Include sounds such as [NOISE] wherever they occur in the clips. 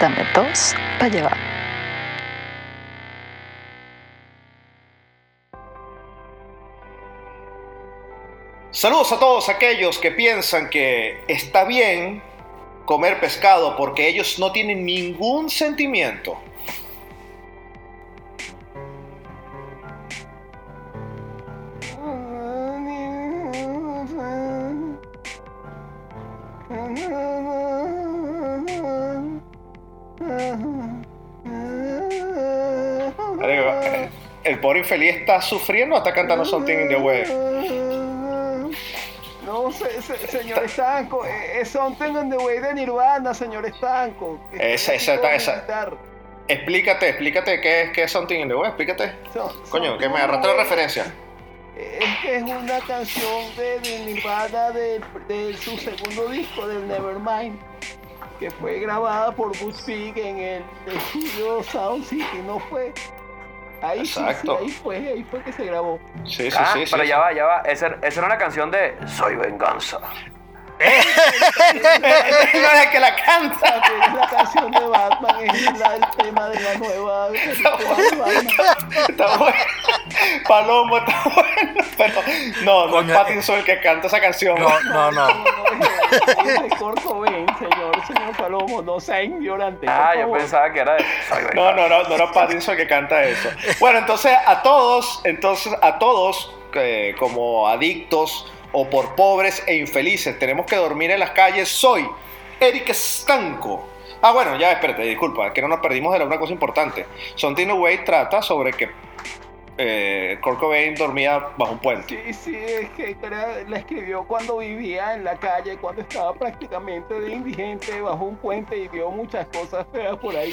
Dame dos para llevar. Saludos a todos aquellos que piensan que está bien comer pescado porque ellos no tienen ningún sentimiento. Infeliz está sufriendo o está cantando Something in the Way. No, se- se- señor Estanco, eh, es Something in the Way de Nirvana, señor Estanco. Esa- esa- esa- guitarra. Explícate, explícate qué es, qué es Something in the Way, explícate. So- Coño, que me agarraste la referencia. Es que es una canción de, de Nirvana de, de su segundo disco, del Nevermind, que fue grabada por Vig en el estudio Sound City, ¿no fue? Ahí sí, sí, Exacto. ahí fue, ahí fue que se grabó. Sí, sí, Ah, sí. pero sí. ya va, ya va. Esa, esa era una canción de Soy Venganza. No es el que la canta. La canción de Batman, es la, el tema de la nueva. Está bueno. Palomo está bueno. Pero no, no Coño, es Pattinson el que canta esa canción. No, no, no. Kurt Cobain, señor, señor Palomo, no sea ignorante. Ah, yo pensaba que era de. No, no, no, no era Pattinson el que canta eso. Bueno, entonces a todos, entonces a todos, eh, como adictos o por pobres e infelices, tenemos que dormir en las calles. Soy Eric Stanco. Ah, bueno, ya, espérate, disculpa, que no nos perdimos de una cosa importante. Something Away trata sobre que eh, Kurt Cobain dormía bajo un puente. Sí, sí, es que era- la escribió cuando vivía en la calle, cuando estaba prácticamente de indigente bajo un puente y vio muchas cosas feas por ahí.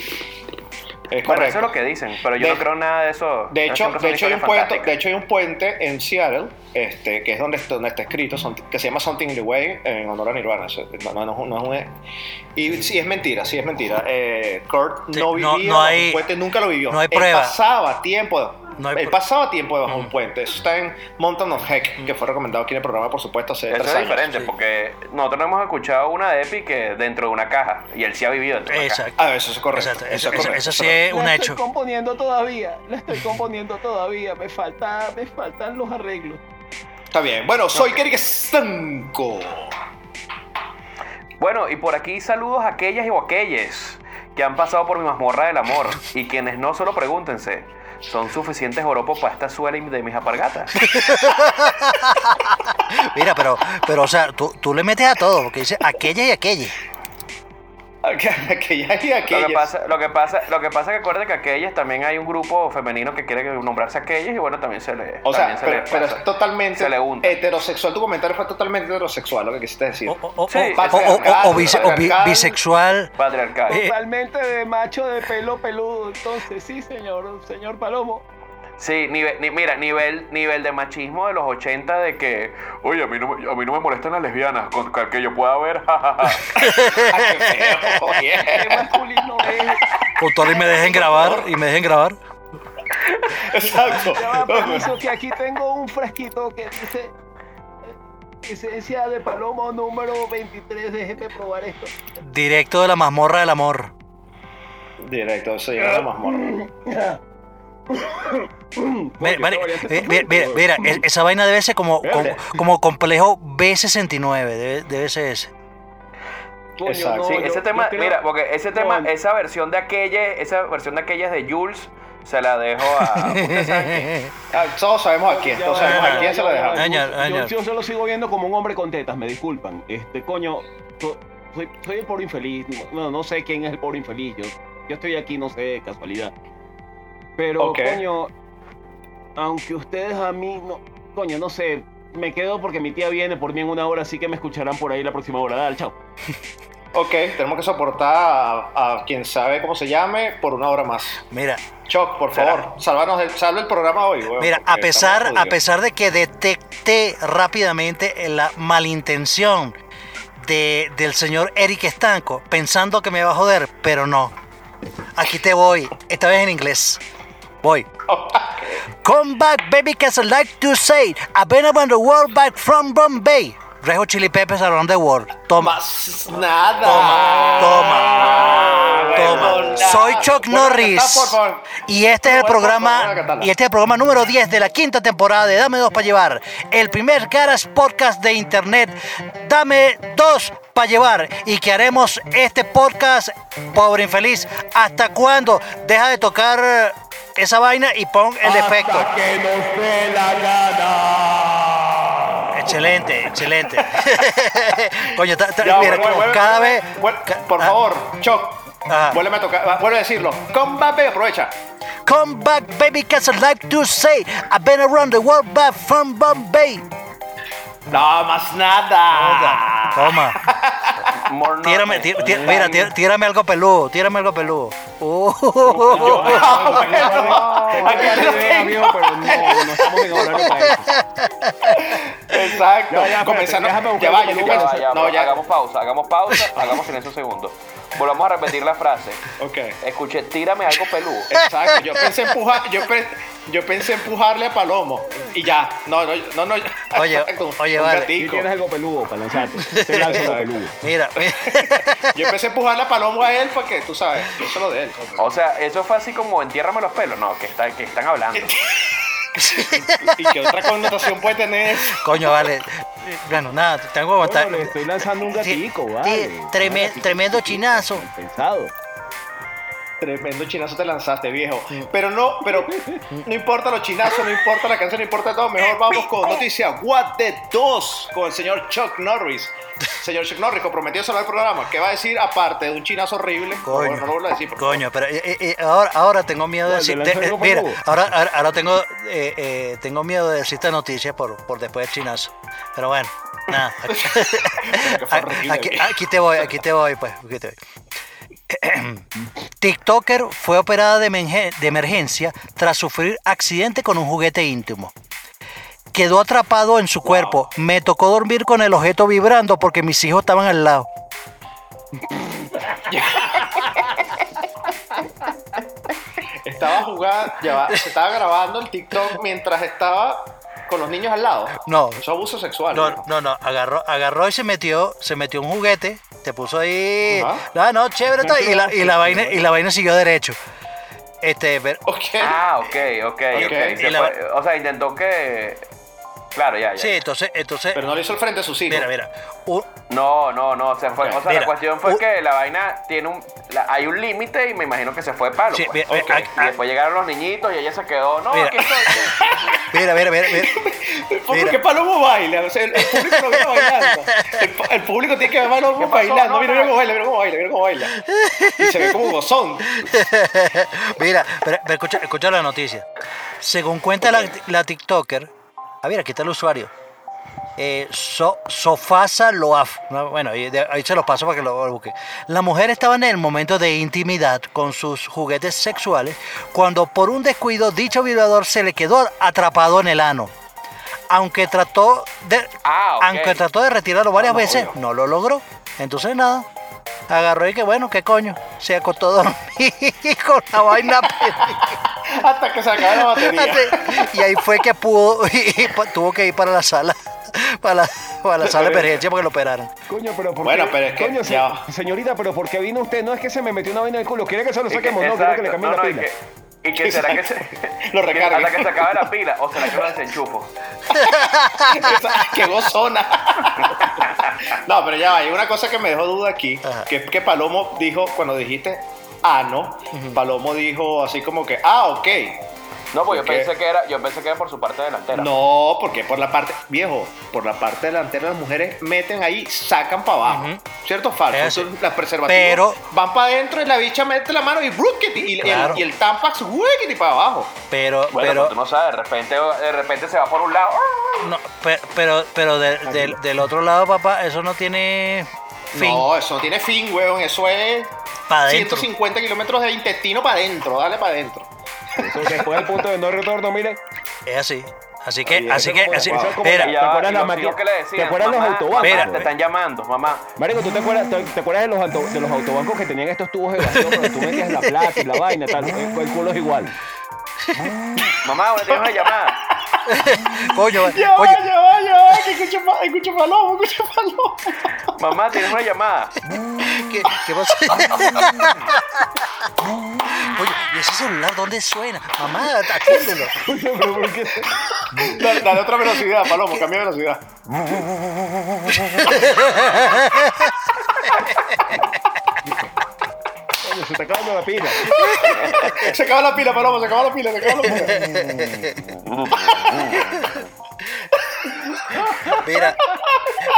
Es Bueno, eso es lo que dicen, pero yo De- no creo nada de eso. De hecho, de, hecho hay un puente, de hecho hay un puente en Seattle, este, que es donde, donde está escrito, que se llama Something in the Way, en honor a Nirvana. No, no, no, no es un- y sí, es mentira, sí es mentira. Eh, Kurt no vivía no bajo hay- un puente, nunca lo vivió. no hay Él prueba. pasaba tiempo, No hay él pasaba tiempo debajo de un Mm. puente. Eso está en Mountain of Heck, que fue recomendado aquí en el programa, por supuesto, hace Eso tres es años. diferente, sí. porque nosotros no hemos escuchado una de Epi que dentro de una caja, y él sí ha vivido dentro de una caja. Exacto. Ah, eso es correcto. Exacto, Eso, Eso, es eso- correcto. eso eso sí es un la hecho. estoy componiendo todavía, la estoy componiendo todavía, me falta, me faltan los arreglos. Está bien. Bueno, soy Eric Stanco. Bueno, y por aquí saludos a aquellas y o aquellos que han pasado por mi mazmorra del amor y quienes no solo pregúntense, ¿son suficientes oropos para esta suela de mis apargatas? [LAUGHS] Mira, pero, pero o sea, tú, tú le metes a todo, porque dice aquella y aquella. Aquella [LAUGHS] y Lo aquella. que pasa, lo que pasa, lo que pasa es que acuérdense que aquellas también hay un grupo femenino que quiere nombrarse aquellas y bueno, también se le O también sea, se le pero, es totalmente Se le unta. heterosexual. Tu comentario fue totalmente heterosexual, lo que quisiste decir. O, o- o- Sí, o- o- o- o bise- o bi- patriarcal. bisexual. patriarcal. Eh, Totalmente de macho de pelo peludo, entonces sí, señor, señor Palomo. Sí, nivel, ni- mira, nivel, nivel de machismo de los 80 de que, oye, a mí no, me- a mí no me molestan las lesbianas, con con que yo pueda ver, jajaja. Qué feo, oye. Qué masculino es. Con todo y me dejen grabar, y me dejen grabar. Exacto. Permiso, que aquí tengo un fresquito que dice esencia de palomo número 23. Déjeme probar esto. Directo de la mazmorra del amor. Directo, eso llega a la mazmorra. [LAUGHS] Mira, vale, mira, mira, mira, es- esa vaina debe ser como, como, complejo B69, debe, debe ser ese. Coño, Exacto. no, Sí, yo- ese yo tema, creo- mira, porque ese tema, No, esa versión de aquella, esa versión de aquellas de Jules, se la dejo a. [LAUGHS] Ah, todos sabemos a quién, todos sabemos a quién se dejamos. Año, yo- año. Yo, yo se lo sigo viendo como un hombre con tetas, me disculpan. Este, coño, so- soy, soy el pobre infeliz. No, no sé quién es el pobre infeliz. Yo, yo estoy aquí, no sé, casualidad. Pero, coño, aunque ustedes a mí, no, coño, no sé, me quedo porque mi tía viene por mí en una hora, así que me escucharán por ahí la próxima hora. Dale, chao. [LAUGHS] Ok, tenemos que soportar a, a quien sabe cómo se llame por una hora más. Mira, Choc, por favor, salvanos del, salve el programa hoy. weón, mira, a pesar, a pesar de que detecté rápidamente la malintención de, del señor Eric Estanco, pensando que me va a joder, pero no. Aquí te voy, esta vez en inglés. Voy. Come back, baby, cause I like to say, I've been around the world back from Bombay. Red Hot Chili Peppers Around the World. Toma, nada. Toma, toma, toma. Soy Chuck Norris. Y este es el programa y este es el programa número 10 de la quinta temporada de Dame dos para llevar. El primer Caras podcast de internet. Dame dos para llevar y que haremos este podcast pobre infeliz. ¿Hasta cuándo? Deja de tocar esa vaina y pon el efecto. Hasta que nos dé la gana. Excelente, excelente. [LAUGHS] Coño, ta- ta- Ya, mira, vuelve, vuelve, cada vuelve, vez. por ah, favor, Choc. Vuelve a tocar, vuelve a decirlo. Con Mbappé, aprovecha. Come back, baby, cause I like to say I've been around the world back from Bombay. No, más nada. Toma, More tírame, nothing. tí- tí- mira, tí- tírame algo peludo, tírame algo peludo. Uh, Aquí lo idea, tengo. amigo, pero no, no estamos en horario para eso. Exacto. Ya, ya, Comenzando. Ya va, yo Ya ya No, ya. Hagamos pausa, hagamos pausa, hagamos silencio un segundo. Volvamos a repetir la frase. Ok. Escuché, tírame algo peludo. Exacto. Yo pensé empujar, yo, pe- yo pensé empujarle a Palomo y ya. No, no, no, no. Oye, [LAUGHS] Con- oye, con vale. Gatico. tienes algo peludo para lanzarte, te lanzo algo peludo. mira, [LAUGHS] Yo empecé a empujarle a Palomo a él porque tú sabes, yo sé lo de él. O sea, eso fue así como entiérrame los pelos. No, que, está, que están hablando. [LAUGHS] [LAUGHS] ¿Y qué otra connotación puede tener eso? coño, vale. Bueno, nada, tengo que aguantar. Bueno, le estoy lanzando un Ti- gatico, ti- vale. treme- tremendo chinazo. Pensado. Tremendo chinazo te lanzaste, viejo. Pero no, pero no importa los chinazos, no importa la canción, no importa todo. Mejor vamos con noticias What the 2 con el señor Chuck Norris. Señor Chuck Norris, comprometido a el programa. ¿Qué va a decir aparte de un chinazo horrible? Coño, Bueno, no lo vuelvo a decir, por favor. coño, pero eh, eh, eh, ahora, ahora tengo miedo de ¿Cuál, decir. del de- lanzo eh, algo mira, ahora, ahora, ahora tengo, tengo miedo de decir esta noticia por, por después del chinazo. Pero bueno, nada. [LAUGHS] [LAUGHS] aquí, aquí te voy, aquí te voy, pues. Aquí te voy. [CLEARS THROAT] TikToker fue operada de, emergen- de emergencia tras sufrir accidente con un juguete íntimo. Quedó atrapado en su cuerpo. Me tocó dormir con el objeto vibrando porque mis hijos estaban al lado. Estaba jugando, ya se estaba grabando el TikTok mientras estaba con los niños al lado. No. Eso es abuso sexual. No, viejo. no, no, agarró, agarró y se metió, se metió un juguete, te puso ahí, Ajá. ah, no, chévere, y la, y la vaina, y la vaina siguió derecho. Este, pero- Ok. Ah, ok, ok, ok. Ok. Se Y la- fue- o sea, intentó que. Claro, ya, ya. sí, entonces, entonces, Pero no le hizo el frente a sus hijos. mira, mira, un- No, no, no, se fue. Ok. O sea, Mira, la cuestión fue u- que la vaina tiene un. la- hay un límite y me imagino que se fue de palo. sí, pues. mira, ok. mira, Y ah, después llegaron los niñitos y ella se quedó. No, Mira. aquí estoy. [LAUGHS] mira, mira, mira, mira. ¿Por Mira. qué Palomo baila? O sea, el, el público no viene bailando. El, el público tiene que ver a Palomo bailando. No, mira, no. mira cómo baila, mira cómo baila, mira cómo baila. Y se ve como gozón. [LAUGHS] Mira, pero, pero escucha, escucha la noticia. Según cuenta la, la TikToker, a ver, aquí está el usuario. Eh, so- Sofasa Loaf. No, Bueno, ahí, se los paso para que lo busquen. La mujer estaba en el momento de intimidad con sus juguetes sexuales cuando por un descuido dicho vibrador se le quedó atrapado en el ano. Aunque trató de, Ah, aunque trató de retirarlo varias No, no, veces, obvio. no lo logró. Entonces nada, agarró y que bueno, qué coño, se acostó a dormir [LAUGHS] con la vaina [LAUGHS] Hasta que se acabe la batería. y ahí fue que pudo [LAUGHS] y tuvo que ir para la sala para la, para la sala de emergencia porque lo operaron. Coño, pero ¿por Bueno, qué? pero es que Coño, se- ya va. señorita, pero ¿por qué vino usted? No es que se me metió una vaina en el culo. ¿Quiere que se lo que- saquemos? No, quiero que le exacto, cambie no, la no, pila. que- Y que será que se. [LAUGHS] Lo recargue. Hasta que se acabe la pila. O será que lo desenchufo. [LAUGHS] ¡Qué gozona! [LAUGHS] No, pero ya va, hay una cosa que me dejó duda aquí, Ajá. que es que Palomo dijo, cuando dijiste ah, no, Palomo dijo así como que, ah, ok. No, pues yo pensé que era, yo pensé que era por su parte delantera. No, porque por la parte, viejo, por la parte delantera las mujeres meten ahí, sacan para abajo. Ujú. ¿Cierto o falso? Es. Entonces, las preservativas Pero- van para adentro y la bicha mete la mano y ¡bruquiti! y, y Claro. el, y el Tampax ¡wuquiti! para abajo. Pero, Bueno, pero, pero tú no sabes, de repente, de repente se va por un lado. no, pe- pero, pero, de- del- del otro lado, papá, eso no tiene fin No, eso no tiene fin, weón. Eso es para adentro. 150 kilómetros de intestino para adentro. Dale para adentro. Eso después del punto de no retorno, mire. Es así. Así que, Oye, así que, así, eso es como- mira, Y ¿te acuerdas los que ¿Te autobancos, güey? te están llamando, mamá. Marico, ¿tú te acuerdas, te, te acuerdas de, los auto- de los autobancos que tenían estos tubos de vacío donde tú metías la plata y la vaina y tal? El, el culo es igual. Mamá, ¿dónde tienes una llamada? [LAUGHS] coño, Ya va, coño, ya va, ya va, que escucho, escucho palomo, escucho palomo. Mamá, tienes una llamada. ¿Qué, qué pasa? [LAUGHS] Oye, ¿y ese celular dónde suena? Mamá, atiéndelo. Pero ¿por qué? Dale, dale otra velocidad, palomo, cambia de velocidad. Se está acabando la pila. Se acaba la pila, palomo, se acaba la pila, se acaba la pila. [LAUGHS] [LAUGHS] Mira,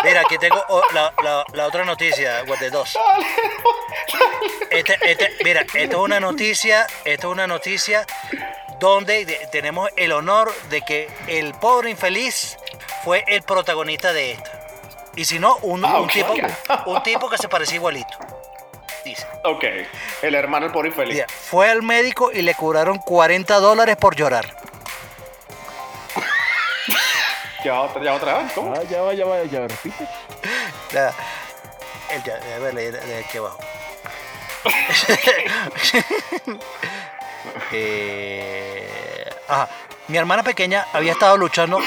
mira, aquí tengo la, la- la otra noticia, the dos. Este, este, mira, esto es una noticia, esto es una noticia donde de- tenemos el honor de que el pobre infeliz fue el protagonista de esto. Y si no, un, Ah, un tipo, un tipo que se parecía igualito. Dice. Ok, el hermano el pobre infeliz. Mira, fue al médico y le cobraron 40 dólares por llorar. Ya otra, ya otra vez, ¿cómo? Ah, ya va, ya va, ya va, repite. [LAUGHS] Ya, el, ya, déjame leer de aquí abajo. [LAUGHS] Eh, ajá. Mi hermana pequeña había estado luchando,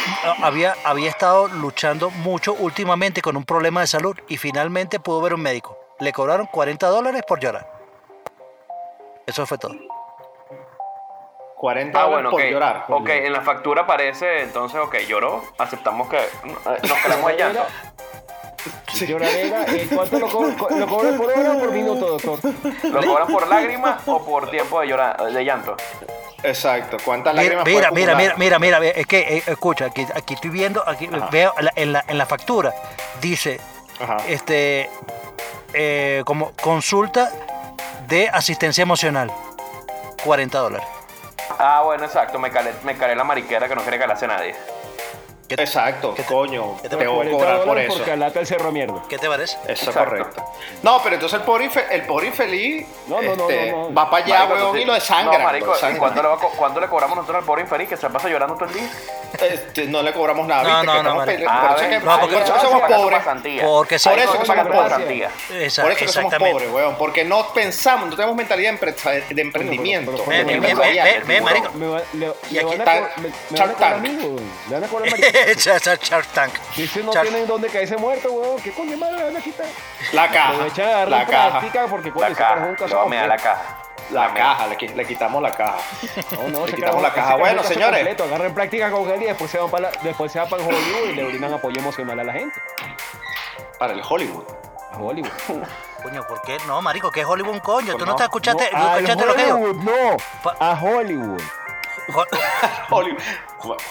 había, había estado luchando mucho últimamente con un problema de salud y finalmente pudo ver un médico. Le cobraron 40 dólares por llorar. Eso fue todo. 40 Ah, dólares bueno, por ok. llorar. Ok, en la factura aparece, entonces, ok, lloró. Aceptamos que nos quedamos de llanto. Lloradera, eh, ¿cuánto lo, co lo cobran por hora o por minuto, doctor? ¿Lo cobran por lágrimas o por tiempo de, llora- de llanto? Exacto, ¿cuántas lágrimas mira, puede mira, mira, mira, mira, es que, eh, escucha, aquí, aquí estoy viendo, aquí Ajá. veo la- en, la, en la factura, dice, Ajá. este, eh, como consulta de asistencia emocional, 40 dólares. Ah, bueno, exacto. Me calé, me calé la mariquera que no quiere calarse nadie. ¿Qué te- Exacto, ¿Qué te- coño, qué te te- voy a 40 cobrar por eso. Porque alata el cerro a mierda. ¿Qué te parece? Eso es correcto. No, pero entonces el pobre, infe- el pobre infeliz No, no, no, este, no, no. va para allá, Marico, weón, y lo desangran. No, marico, lo ¿y desangran. cuánto le, va cobramos nosotros al pobre infeliz que se pasa llorando todo el día? Este, no le cobramos nada, No, ¿viste? no, Que no, Ah, por eso ven, es que, no, porque- por eso que somos pobres. Porque. Por eso que somos pobres. Por eso que somos pobres, weón, porque no pensamos, no tenemos mentalidad de, empre- de emprendimiento. Ve, marico. Me, van a cobrar a mí, weón. Le van a cobrar marico. Esa- esa Shark Tank. Si no tienen dónde caerse muerto, weón, ¿qué coño madre le van a quitar? La caja, la caja, práctica porque coño, La carajo caja. es un Le caso voy a mear la caja. la caja, le, qui- le quitamos la caja. [LAUGHS] No, no, Le quitamos la caja. Bueno, señores. completo. Agarren práctica con él y después se van para, la- después se van para el Hollywood y le brindan apoyo emocional a la gente. Para el Hollywood. A Hollywood. [LAUGHS] Coño, ¿por qué? No, marico, ¿qué es Hollywood coño? ¿Tú no, no, te escuchaste, No, no escuchaste lo que digo? Hollywood, no. A Hollywood. [LAUGHS] Hollywood.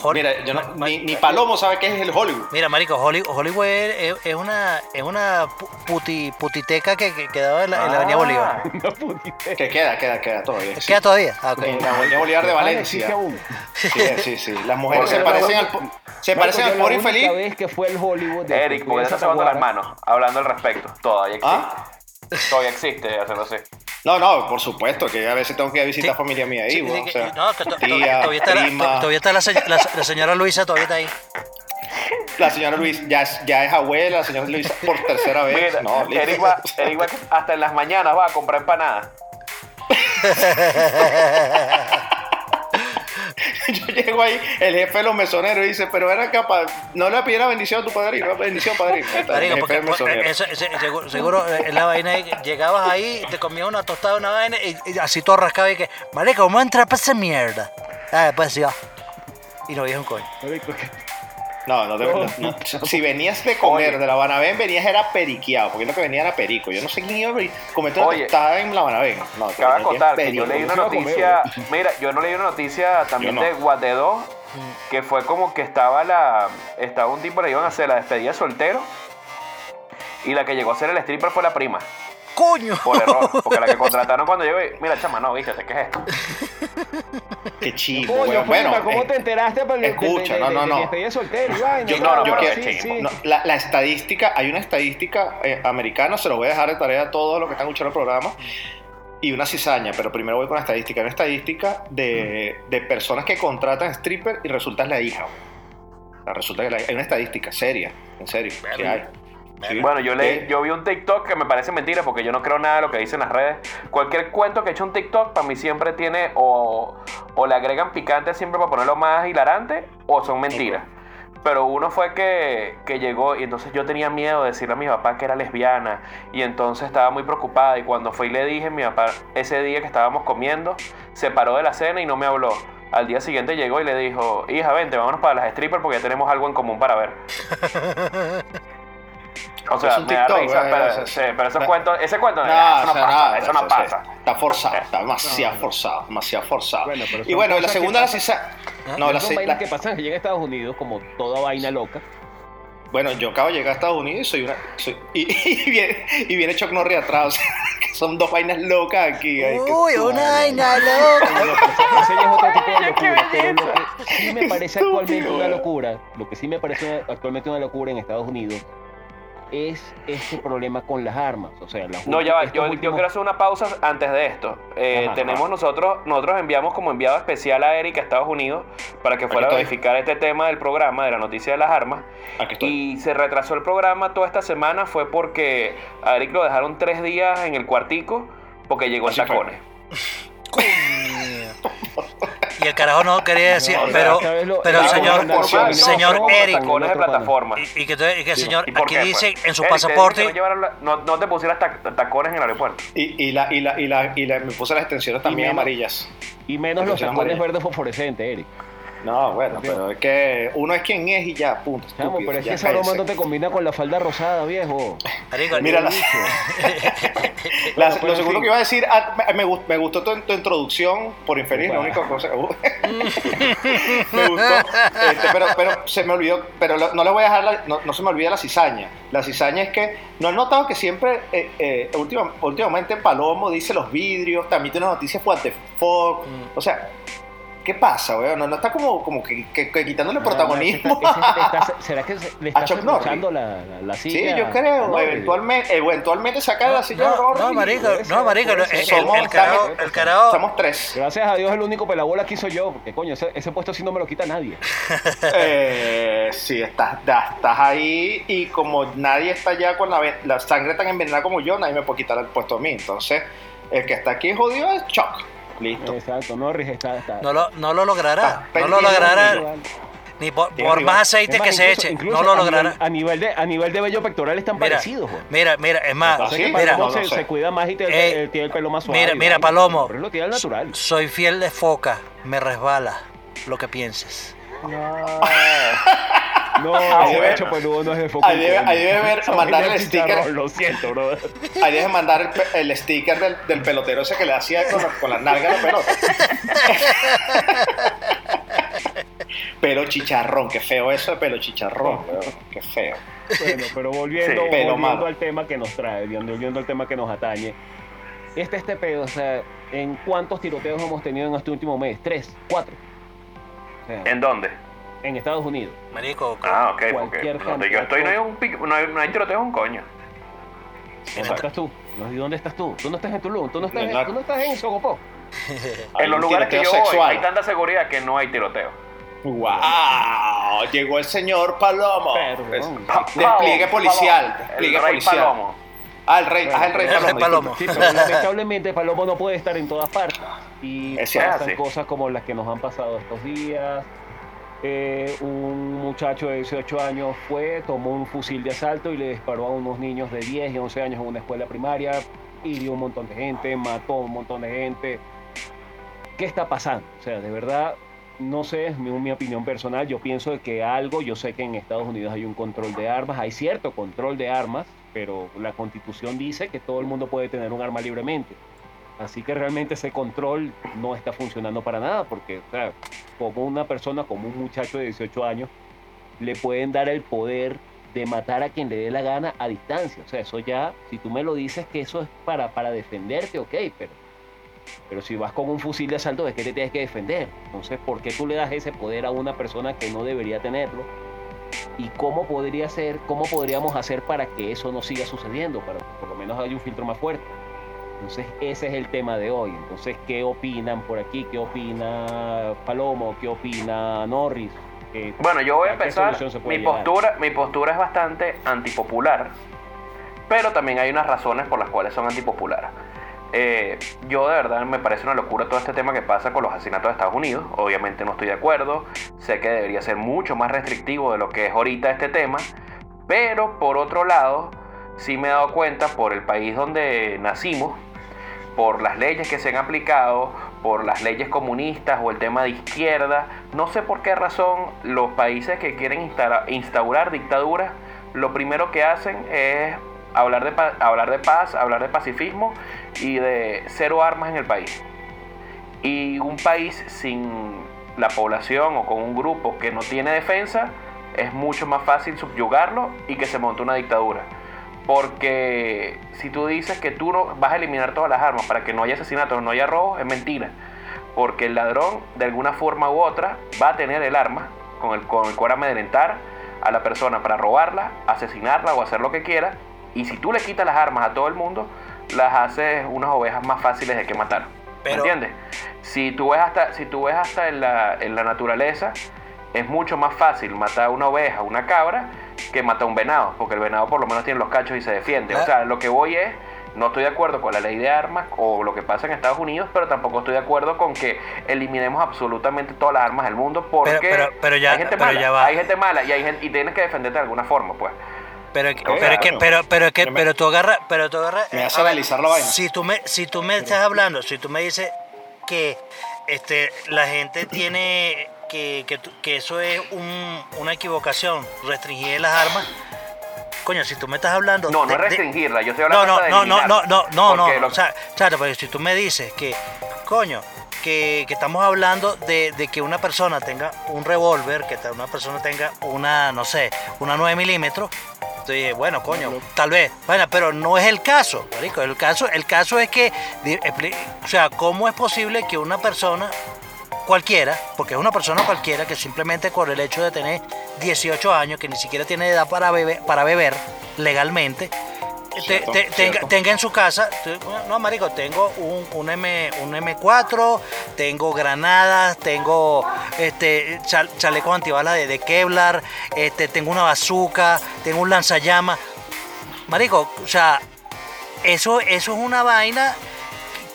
Hol- Mira, yo no- ni, ni Palomo sabe qué es el Hollywood. Mira, marico, Holly- Hollywood es, es una, es una pu- puti, putiteca que, que quedaba en la, en la Avenida Ah. Bolívar. [LAUGHS] Una. Que queda, queda, queda todavía. ¿Queda todavía? Ah. En la Avenida Bolívar de Ah, Valencia. existe aún. Sí, sí, sí. Las [LAUGHS] mujeres se parecen al, se parecen al pobre infeliz. vez que fue el Hollywood de Eric, porque te estás lavando las manos, hablando al respecto. Todavía existe. ¿Ah? Todavía existe, hacerlo así. No, no, por supuesto, que a veces tengo que ir a visitar Sí. familia mía ahí, Sí, weón, sí, o que- sea, no, que to- to- tía, todavía está, prima, to- todavía está la, la- la señora Luisa, todavía está ahí. la señora Luis ya es, ya es abuela, la señora Luisa por tercera vez. Mira, no, listo. Eric, va, Eric va hasta en las mañanas va a comprar empanadas. [LAUGHS] [LAUGHS] Yo llego ahí, el jefe de los mesoneros dice, pero era capaz, no le pidiera bendición a tu padrino, bendición padrino. [LAUGHS] Jefe porque eso- ese- seguro, seguro eh, la vaina llegabas ahí, te comías una tostada, una vaina, y, y así todo rascado y que, marico, vamos a entrar para esa mierda. Ah, pues ya. Y no veías un coño. No, no, de verdad. no. [LAUGHS] Si venías de comer de la Banabén, venías era periqueado, porque lo que venía era perico. Yo no sé quién iba a comer Oye. tostada en la Banabén. No, acotar que perico. yo leí una noticia, mira, yo no leí una noticia también de Guatedo, que fue como que estaba la, estaba un tipo, le iban a hacer la despedida de soltero, y la que llegó a ser el stripper fue la prima, ¡Coño! por error, porque la que [LAUGHS] contrataron cuando llegó, y, mira, chama, no, fíjate, ¿qué es esto? [LAUGHS] Qué chivo, Coño. Bueno, prima, ¿cómo eh, te enteraste para escucha, no, no, no. despedida de soltero? Yo, No, no, yo quiero- no, la, la estadística, hay una estadística eh, americana, se lo voy a dejar de tarea a todos los que están escuchando el programa, y una cizaña, pero primero voy con la estadística. Hay una estadística de, de personas que contratan stripper y resulta es la hija. güey. O sea, resulta que la- hay una estadística seria, en serio, que hay. Sí. Bueno, yo leí, yo vi un TikTok que me parece mentira porque yo no creo nada de lo que dicen las redes. Cualquier cuento que he hecho un TikTok para mí siempre tiene o, o le agregan picante siempre para ponerlo más hilarante o son mentiras. Pero uno fue que, que llegó y entonces yo tenía miedo de decirle a mi papá que era lesbiana y entonces estaba muy preocupada y cuando fui y le dije, mi papá ese día que estábamos comiendo se paró de la cena y no me habló. Al día siguiente llegó y le dijo, hija, vente, vámonos para las strippers porque ya tenemos algo en común para ver. [LAUGHS] O sea, Es un me da TikTok, risa, güey, pero, sea, sí, pero esos no. cuentos, ese cuento No, eso no o sea, pasa, nada, eso no o sea, pasa. Está forzado, está demasiado forzado, demasiado forzado. Bueno, y bueno, la que segunda, la pasan. cisa- ¿Ah? No, la, se- vainas la- que allí en Estados Unidos como toda vaina loca. Bueno, yo acabo de llegar a Estados Unidos y soy una. soy- y, [LAUGHS] y viene, y viene Chuck Norris atrás. [LAUGHS] que son dos vainas locas aquí. ay, [LAUGHS] que- Uy, una vaina loca. Ese- es otro tipo de locura. Pero lo que sí me parece actualmente una locura, lo que sí me parece actualmente una locura en Estados Unidos es este problema con las armas. O sea, las No, ya va, yo, yo últimos- quiero hacer una pausa antes de esto. Eh, Ajá, tenemos ajá. nosotros, nosotros enviamos como enviado especial a Eric a Estados Unidos para que fuera a verificar este tema del programa, de la noticia de las armas. Y se retrasó el programa toda esta semana fue porque a Eric lo dejaron tres días en el cuartico porque llegó en tacones. [LAUGHS] Y el carajo no quería decir, No, pero, pero vez señor, normal, señor no, Eric, de plataforma. y, y que, y que el señor ¿Y aquí qué, dice pues? en su Eric, te pasaporte, No, llevaran la- no, no te pusieras tac- tacones en el aeropuerto. Y, y, la, y, la, y, la, y la- me puse las extensiones también menos- amarillas. Y menos los tacones verdes fosforescentes, Eric. No, bueno, pero es que uno es quien es y ya, punto. Chamo, estúpido, pero es que esa broma no te combina con la falda rosada, viejo. Mira, la- [LAUGHS] Bueno, lo en segundo fin. que iba a decir, ah, me, me gust- me gustó tu, tu introducción, por infeliz, la única cosa. [LAUGHS] me gustó, este, pero, pero se me olvidó, pero lo- no le voy a dejar, la- no, no se me olvida la cizaña. La cizaña es que, ¿no han notado que siempre, eh, eh, última- últimamente Palomo dice los vidrios, también tiene noticias what the fuck, Mm. o sea, ¿qué pasa, weón? No, no está como, como que, que- que quitándole Ah, protagonismo. está- está- ¿Será que le [LAUGHS] está escuchando la, la, la Sí, silla? yo a creo, Norris? eventualmente, eventualmente sacar la silla de no, Norris. no, marico, no, marico, no, el, el, Somos- el carajo, el carajo, Estamos tres. Gracias a Dios el único pelabola que soy yo, porque coño, ese, ese puesto sí no me lo quita nadie. [LAUGHS] Eh, sí, estás, estás ahí y como nadie está ya con la, la sangre tan envenenada como yo, nadie me puede quitar el puesto a mí. Entonces, el que está aquí jodido es Chuck. Listo. Exacto, Norris está... está no lo, no lo logrará, Está no lo logrará, ni por, más aceite más, que se eche, incluso no lo a nivel- logrará. A nivel, de, a nivel de vello pectoral están Mira, parecidos, güey. mira, mira, es más, mira, Palomo no, se, cuida más y te- Eh, tiene el pelo más suave. mira, mira. Palomo. Lo tiene al natural. soy fiel de foca, me resbala lo que pienses. No, Ah, ese bueno. pecho peludo no es de foco. Ahí debe- ahí debe ver- mandar el sticker. Lo siento, bro. Ahí dejes mandar el, el sticker del, del pelotero ese que le hacía con, con las nalgas a la pelota. Pelo chicharrón, qué feo eso de pelo chicharrón, weón, qué feo. Bueno, pero volviendo, Sí, pero volviendo malo. al tema que nos trae, volviendo al tema que nos atañe. Este este pedo, o sea, ¿en cuántos tiroteos hemos tenido en este último mes? ¿Tres? ¿Cuatro? O sea, ¿En dónde? En Estados Unidos. Marico, Ah, ok, porque Cualquier donde yo estoy no hay un no hay, no hay tiroteo un coño. ¿Dónde estás tú? No, ¿Y dónde estás tú? Tú no estás en Tulum, tú no estás, en, tú no estás en Sogopó. En los lugares que yo tiroteo voy sexual. hay tanta seguridad que no hay tiroteo. ¡Wow! Llegó el señor Palomo. Perdón. Despliegue policial, Palomo, despliegue el rey policial. Palomo. Ah, el rey, ah, el rey El rey Palomo. Palomo. Sí, pero lamentablemente Palomo no puede estar en todas partes. Y Es pasan Sí. cosas como las que nos han pasado estos días. Eh, un muchacho de 18 años fue, tomó un fusil de asalto y le disparó a unos niños de 10 y 11 años en una escuela primaria, hirió un montón de gente, mató a un montón de gente. ¿Qué está pasando? O sea, de verdad, no sé, es mi, mi opinión personal. Yo pienso que algo, yo sé que en Estados Unidos hay un control de armas, hay cierto control de armas, pero la constitución dice que todo el mundo puede tener un arma libremente. Así que realmente ese control no está funcionando para nada, porque como una persona, como un muchacho de 18 años, le pueden dar el poder de matar a quien le dé la gana a distancia. O sea, eso ya, si tú me lo dices que eso es para, para defenderte, ok, pero, pero si vas con un fusil de asalto, es que te tienes que defender. Entonces, ¿por qué tú le das ese poder a una persona que no debería tenerlo? ¿Y cómo podría ser, cómo podríamos hacer para que eso no siga sucediendo? Para que por lo menos haya un filtro más fuerte. Entonces, ese es el tema de hoy. Entonces, ¿qué opinan por aquí? ¿Qué opina Palomo? ¿Qué opina Norris? ¿Qué- Bueno, yo voy a ¿A qué empezar. Mi llegar? postura, mi postura es bastante antipopular, pero también hay unas razones por las cuales son antipopulares. Eh, yo de verdad me parece una locura todo este tema que pasa con los asesinatos de Estados Unidos. Obviamente no estoy de acuerdo. Sé que debería ser mucho más restrictivo de lo que es ahorita este tema. Pero por otro lado, sí me he dado cuenta por el país donde nacimos, por las leyes que se han aplicado, por las leyes comunistas o el tema de izquierda. No sé por qué razón los países que quieren instaurar dictaduras, lo primero que hacen es hablar de, hablar de paz, hablar de pacifismo y de cero armas en el país. Y un país sin la población o con un grupo que no tiene defensa, es mucho más fácil subyugarlo y que se monte una dictadura. Porque si tú dices que tú no vas a eliminar todas las armas para que no haya asesinatos, no haya robos, es mentira. Porque el ladrón, de alguna forma u otra, va a tener el arma con el, con el cual amedrentar a la persona para robarla, asesinarla o hacer lo que quiera. Y si tú le quitas las armas a todo el mundo, las haces unas ovejas más fáciles de que matar. ¿Me entiendes? Si tú ves hasta, si tú ves hasta en, la, en la naturaleza, es mucho más fácil matar una oveja, una cabra, que matar un venado, porque el venado por lo menos tiene los cachos y se defiende. Ah. O sea, lo que voy es, no estoy de acuerdo con la ley de armas o lo que pasa en Estados Unidos, pero tampoco estoy de acuerdo con que eliminemos absolutamente todas las armas del mundo, porque pero- pero ya- hay gente pero mala, ya va. hay gente mala y hay gente, y tienes que defenderte de alguna forma, pues. Pero, pero, es que, pero, pero, es que, Me- pero tú agarras, pero tú agarras. Me eh, hace a ver, analizar la vaina. Si tú me, si tú me estás hablando, si tú me dices que este, la gente tiene que, que, que eso es un- una equivocación, restringir las armas. Coño, si tú me estás hablando. No, no de- es de- restringirla, yo estoy no, hablando no, de no, no, no, no, no, no. Porque lo- O sea, chato, pero si tú me dices que, coño, que, que estamos hablando de, de que una persona tenga un revólver, que una persona tenga una, no sé, una 9 milímetros, entonces, bueno, coño, tal vez, bueno, pero no es el caso, marico, el caso, el caso es que, o sea, ¿cómo es posible que una persona cualquiera, porque es una persona cualquiera que simplemente por el hecho de tener 18 años, que ni siquiera tiene edad para beber, para beber legalmente, te- Cierto, te- tenga, tenga en su casa, no marico, tengo un, un, M, un M4, tengo granadas, tengo este chal- chalecos antibalas de, de Kevlar, este, tengo una bazooka, tengo un lanzallamas. Marico, o sea, eso, eso es una vaina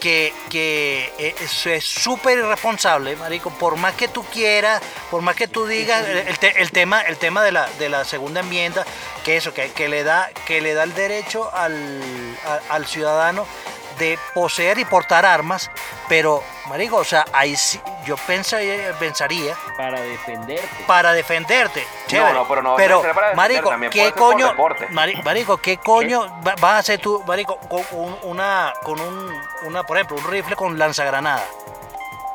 que, que es es súper irresponsable, marico. Por más que tú quieras, por más que tú digas, el, el te- el tema, el tema de la, de la segunda enmienda, que eso, que, que le da, que le da el derecho al, a- al ciudadano de poseer y portar armas, pero, marico, o sea, ahí sí, yo pensaría, pensaría Para defenderte. para defenderte. Chévere. no, pero no pero, ser para marico, también ¿qué coño? mari- marico, ¿qué coño va- vas a hacer tú, marico, con un- una, con un, una, por ejemplo, un rifle con lanzagranada?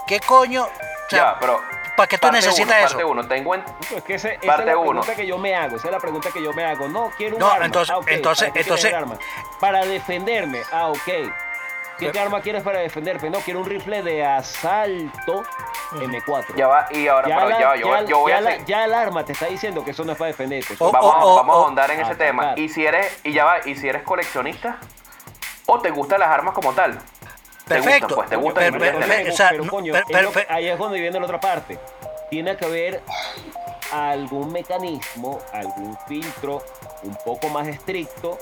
¿Qué coño? O sea, ya, pero ¿para qué tú parte necesitas uno, eso? Parte uno, tengo en- Es que ese- esa Parte es la uno. pregunta que yo me hago. Esa es la pregunta que yo me hago. No, quiero un No, arma. entonces- Ah, entonces- ¿Para entonces- arma? Para defenderme. Ah, ok. ¿Qué Pero- arma quieres para defenderme? No, quiero un rifle de asalto M4. ya va, y ahora, pero la- ya va, yo, ya- yo voy ya a la- hacer- ya el arma te está diciendo que eso no es para defenderte. Vamos, vamos a ahondar en ese atacar. tema. Y si eres, y ya va, y si eres coleccionista, o te gustan las armas como tal. Te Perfecto. pues te gustan. Pero- ahí es donde viene la otra parte. Tiene que haber algún mecanismo, algún filtro un poco más estricto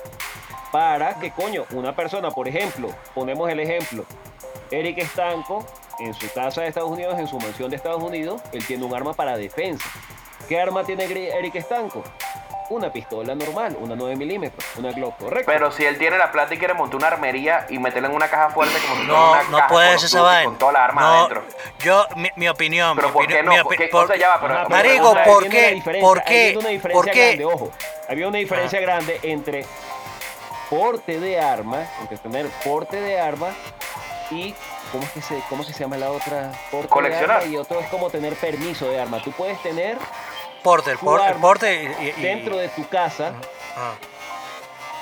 para que, coño, una persona, por ejemplo, ponemos el ejemplo, Eric Estanco, en su casa de Estados Unidos, en su mansión de Estados Unidos, él tiene un arma para defensa. ¿Qué arma tiene Eric Estanco? Una pistola normal, una 9 milímetros, una Glock, correcto. Pero si él tiene la plata y quiere montar una armería y meterla en una caja fuerte como si No, una no caja puedes con esa vaina. Con todas las armas No, adentro. Yo, mi, mi opinión. Pero mi ¿por qué no? mi opi- Porque, por- o sea, ya va, Marico, ¿por qué? ¿Por qué? viene una diferencia ¿Por qué? grande, ojo. Había una diferencia grande entre porte de arma, entre tener porte de arma y ¿cómo es que se, cómo es que se llama la otra? Porte Coleccionar. De arma y otro es como tener permiso de arma. Tú puedes tener Porte, el, por- el arma porte y- y- y- dentro de tu casa Ah.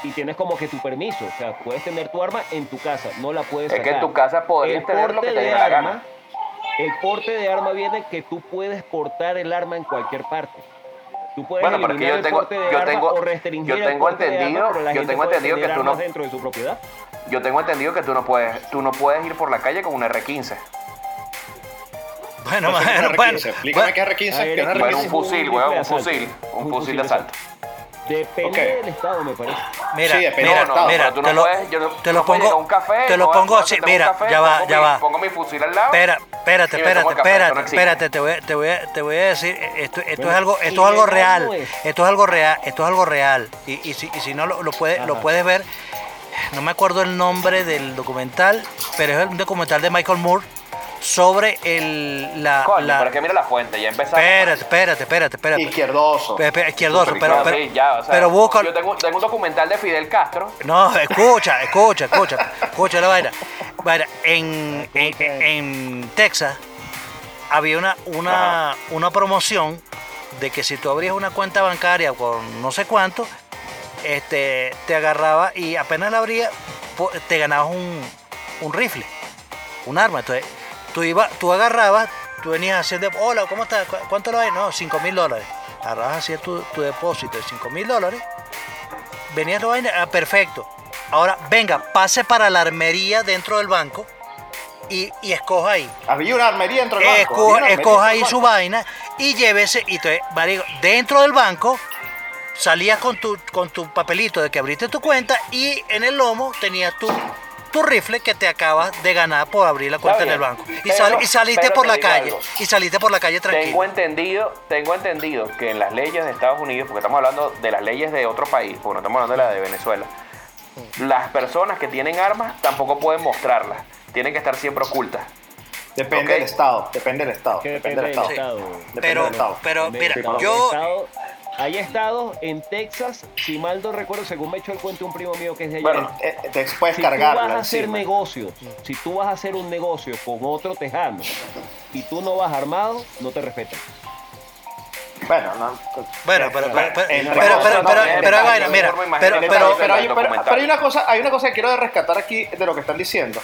y tienes como que tu permiso, o sea, puedes tener tu arma en tu casa, no la puedes Es que en sacar. tu casa podrías El tener lo que porte te de dé la arma, gana. El porte de arma viene que tú puedes portar el arma en cualquier parte. Tú puedes Bueno, pero es que eliminar yo el tengo- porte de yo arma tengo- o restringir yo el tengo arma, entendido- pero la yo gente tengo puede entendido que tú no- dentro de su propiedad. Yo tengo entendido que tú no puedes, tú no puedes ir por la calle con un R15. Bueno, No sé bueno, R15. bueno, Explícame qué es R15. A ver, ¿qué es R15 Bueno, R15? un fusil, weón, un fusil. asalto. Un Un fusil fusil de asalto. Depende del estado, me parece. Mira, Sí, depende mira, del estado. mira, pero tú te no lo, puedes, yo no, te lo pongo, un café, te lo no, pongo así, mira, café, ya va, ya mi- va. Pongo mi fusil al lado. Espera, espérate, espérate, espérate, espérate, te voy, a- te voy, te voy a decir, esto, esto Bueno, es algo, esto es algo real, es. esto es algo real, esto es algo real, y, y si, y si no lo, lo puedes, lo puedes ver, no me acuerdo el nombre del documental, pero es un documental de Michael Moore sobre el, la, Coño, la- pero es que mira la fuente, ya empezamos. espérate, espérate, espérate, espérate, Izquierdoso. Pe- pe- izquierdoso, pero, pero, sí, ya, o sea, pero busca, Yo tengo, tengo un documental de Fidel Castro. No, escucha, escucha, escucha, escucha la vaina. [LAUGHS] En, en, en Texas había una, una, una promoción de que si tú abrías una cuenta bancaria con no sé cuánto, este, te agarraba y apenas la abrías, po- te ganabas un, un rifle, un arma. Entonces, tú, ibas, tú agarrabas, tú venías haciendo, hola, ¿cómo estás? ¿Cu- ¿Cuánto lo hay? No, 5 mil dólares. Agarrabas así tu, tu depósito de 5 mil dólares venía la vaina, ah, perfecto. Ahora, venga, pase para la armería dentro del banco y, y escoja ahí. Había una armería dentro del banco. Escoja, armería escoja ahí su banco. vaina y llévese. Y entonces, marico, dentro del banco salías con tu, con tu papelito de que abriste tu cuenta y en el lomo tenías tu, tu rifle que te acabas de ganar por abrir la cuenta en el banco. Y, pero- sal- y saliste por la calle. algo. Y saliste por la calle Tengo tranquilo. entendido, tengo entendido que en las leyes de Estados Unidos, porque estamos hablando de las leyes de otro país, porque no estamos hablando de la de Venezuela, las personas que tienen armas tampoco pueden mostrarlas. Tienen que estar siempre ocultas. Depende del estado. Depende del estado. Depende del depende del estado. estado. Depende Pero, del estado. pero Depende mira, del yo... Estado- hay estados en Texas, si mal no recuerdo, según me echó el cuento un primo mío que es de allá. Bueno, eh, te puedes si tú vas a hacer encima. negocios, si tú vas a hacer un negocio con otro tejano y tú no vas armado, no te respetan. Bueno, no. Bueno, pero, pero, pero, pero, pero, vaina, mira, pero, pero, pero hay una cosa, hay una cosa que quiero rescatar aquí de lo que están diciendo.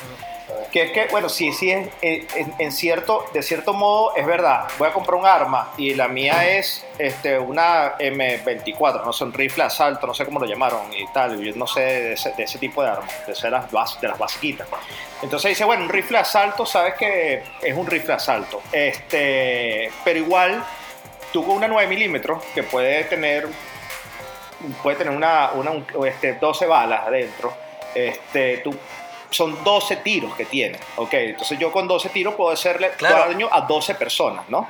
Que es que, bueno, sí, sí, en, cierto, de cierto modo es verdad. Voy a comprar un arma y la mía es este, una M24, no sé, un rifle asalto, no sé cómo lo llamaron y tal. Yo no sé de ese, tipo de armas, de, ser las, de las basiquitas. Entonces dice, bueno, un rifle asalto, sabes que es un rifle asalto. Este, pero igual, tú con una 9 milímetros que puede tener puede tener una, una un- este, 12 balas adentro. Este, tú, son 12 tiros que tiene. Ok, entonces yo con 12 tiros puedo hacerle Claro. daño a 12 personas, ¿no?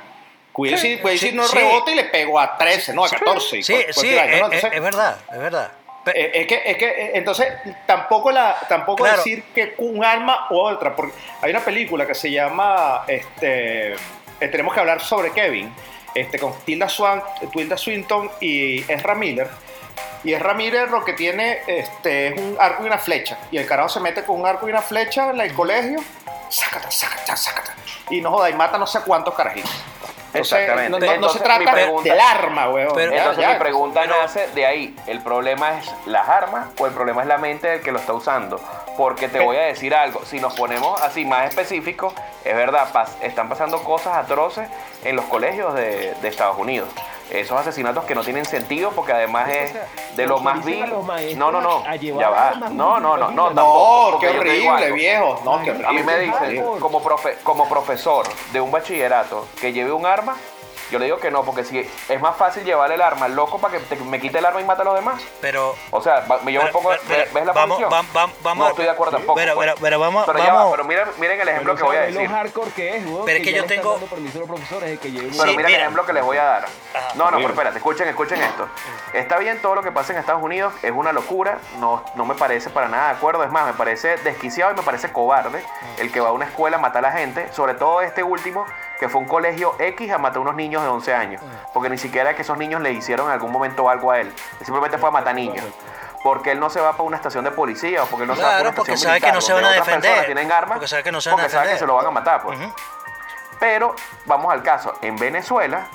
Cuide Sí, si, sí, no sí. rebota y le pego a 13, ¿no? A 14. y sí, cual- sí, daño, ¿no? es- Entonces, es verdad, es verdad. Eh, es que, es que, eh, entonces, tampoco, la, tampoco Claro. decir que un arma u otra, porque hay una película que se llama, este, eh, tenemos que hablar sobre Kevin, este, con Tilda, Swan, Tilda Swinton y Ezra Miller. Y Ezra Miller lo que tiene este, es un arco y una flecha. Y el carajo se mete con un arco y una flecha en el colegio, sácata, sácata, sácata. Y no joda, y mata no sé cuántos carajitos. Entonces, Exactamente. No, no- no Entonces, se trata pregunta- del arma, weón. Pero- Entonces ya. mi pregunta pero- nace de ahí. ¿El problema es las armas o el problema es la mente del que lo está usando? Porque te voy a decir algo. Si nos ponemos así más específicos, es verdad, pas- están pasando cosas atroces en los colegios de, de Estados Unidos. Esos asesinatos que no tienen sentido porque además es de lo más vil. No, no, no. Ya va. No, no, no, no. No, qué horrible, viejo. No, qué horrible. A mí me dicen, como, profe- como profesor de un bachillerato que lleve un arma, yo le digo que no, porque si es más fácil llevarle el arma al loco para que te- me quite el arma y mate a los demás. pero O sea, va- me lleva un Pero- poco. pero- pero- ¿Ves la vamos- posición? vam- vam- vamos no estoy de acuerdo tampoco. pero- pues. pero- pero vamos- Pero ya va, vamos- pero miren, miren el ejemplo Pero que voy a ¿sabes decir. lo hardcore que es? Pero es que ya yo tengo- dando permiso a los profesores de que lleven Pero Sí, mira el ejemplo que les voy a dar. Ajá. No, no, pero espérate, escuchen, escuchen esto. Está bien todo lo que pasa en Estados Unidos, es una locura, no, no me parece para nada de acuerdo, es más, me parece desquiciado y me parece cobarde el que va a una escuela a matar a la gente, sobre todo este último, que fue un colegio X a matar a unos niños de 11 años, porque ni siquiera que esos niños le hicieron en algún momento algo a él, él simplemente fue a matar niños. Porque él no se va para una estación de policía o porque él no se va para una porque estación sabe que no se van a defender, personas tienen armas porque sabe que no se van a porque sabe que defender. se lo van a matar. Pues. Pero vamos al caso, en Venezuela,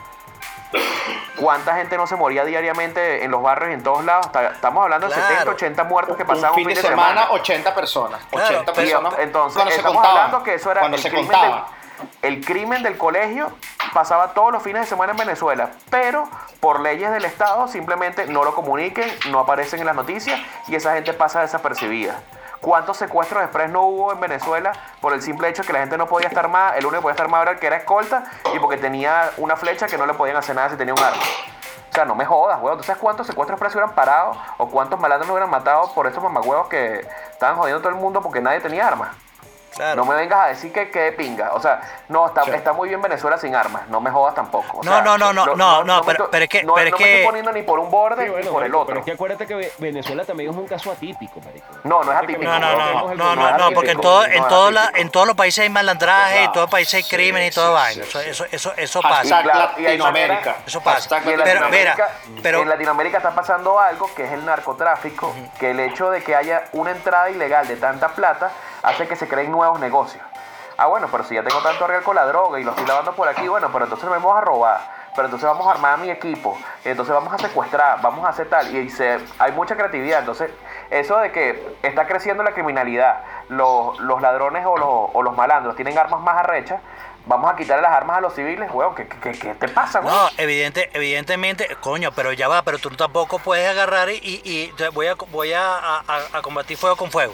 ¿cuánta gente no se moría diariamente en los barrios y en todos lados? Ta- Estamos hablando de Claro. 70, 80 muertos que pasaban un fin de semana, 80 personas. Claro, 80 pero- personas. Entonces, cuando se estamos contaban. hablando que eso era cuando el se crimen contaban. El crimen del colegio pasaba todos los fines de semana en Venezuela, pero por leyes del Estado simplemente no lo comuniquen, no aparecen en las noticias y esa gente pasa desapercibida. ¿Cuántos secuestros express no hubo en Venezuela por el simple hecho que la gente no podía estar más, el único que podía estar más era que era escolta y porque tenía una flecha que no le podían hacer nada si tenía un arma? O sea, no me jodas, weón. ¿Tú sabes cuántos secuestros presos hubieran parado? ¿O cuántos malandros hubieran matado por esos mamagüevos que estaban jodiendo a todo el mundo porque nadie tenía armas? Claro. No me vengas a decir que quede pinga. O sea, no, está, Sí. está muy bien Venezuela sin armas. No me jodas tampoco. O No, sea, no, no, no, no, no, pero- pero es que- No, pero es no me estoy poniendo ni por un borde Sí, bueno, ni por el otro. Pero es que acuérdate que Ve- Venezuela también es un caso atípico, marico. No, no es atípico. No, no, no, no, no, no, no, porque en, todo, en, es todos la- en todos los países hay malandraje, en todos los países hay sí, crímenes y sí, todo vaina. sí, Eso, sí. eso, eso, pasa. Latinoamérica. Eso pasa. Pero, Latinoamérica, mira, pero- en Latinoamérica está pasando algo que es el narcotráfico, que el hecho de que haya una entrada ilegal de tanta plata hace que se creen nuevos negocios. Ah, bueno, pero si ya tengo tanto real con la droga y lo estoy lavando por aquí, bueno, pero entonces me vamos a robar. Pero entonces vamos a armar a mi equipo, entonces vamos a secuestrar, vamos a hacer tal. Y se, hay mucha creatividad. Entonces, eso de que está creciendo la criminalidad, los, los ladrones o los, o los malandros tienen armas más arrechas, vamos a quitarle las armas a los civiles, weón. ¿Qué, qué, qué te pasa, weón? No, evidente, evidentemente, coño, pero ya va, pero tú tampoco puedes agarrar y, y, y voy, a, voy a- a combatir fuego con fuego.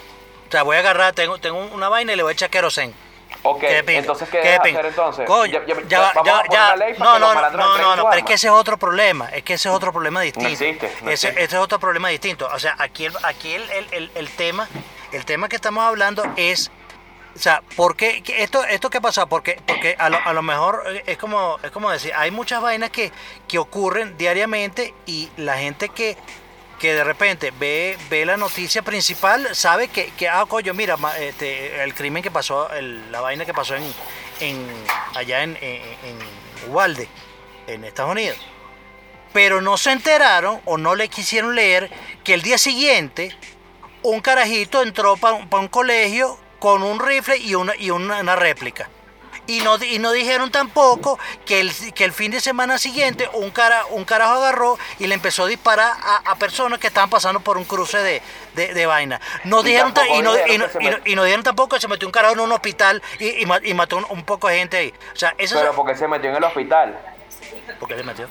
O sea, voy a agarrar, tengo, tengo una vaina y le voy a echar querosén. Ok, Qué entonces, ¿qué qué de debes hacer entonces? Coño, Ya- ya, ya- va, vamos ya, ley No, no, no, no, no, pero es que ese es otro problema, es que ese es otro problema distinto. existe, no ese, existe. ese es otro problema distinto. O sea, aquí el, aquí el, el, el, tema, el tema que estamos hablando es o sea, ¿por qué esto, esto qué pasa? Porque, porque a, lo, a lo mejor es como, es como decir, hay muchas vainas que, que ocurren diariamente y la gente que, que de repente ve, ve la noticia principal sabe que, que ah, coño, mira, este, el crimen que pasó, la vaina que pasó en, en allá en, en, en en Estados Unidos. Pero no se enteraron o no le quisieron leer que el día siguiente un carajito entró para un colegio con un rifle y una, y una réplica. Y no, y no dijeron tampoco que el, que el fin de semana siguiente un, cara, un carajo agarró y le empezó a disparar a, a personas que estaban pasando por un cruce de, de, de vaina. No Y dijeron, y, no, dijeron y no- y no- tampoco que se metió un carajo en un hospital y, y ma- y mató un, un poco de gente ahí. O sea, eso Pero es... porque se metió en el hospital. ¿Por qué se metió?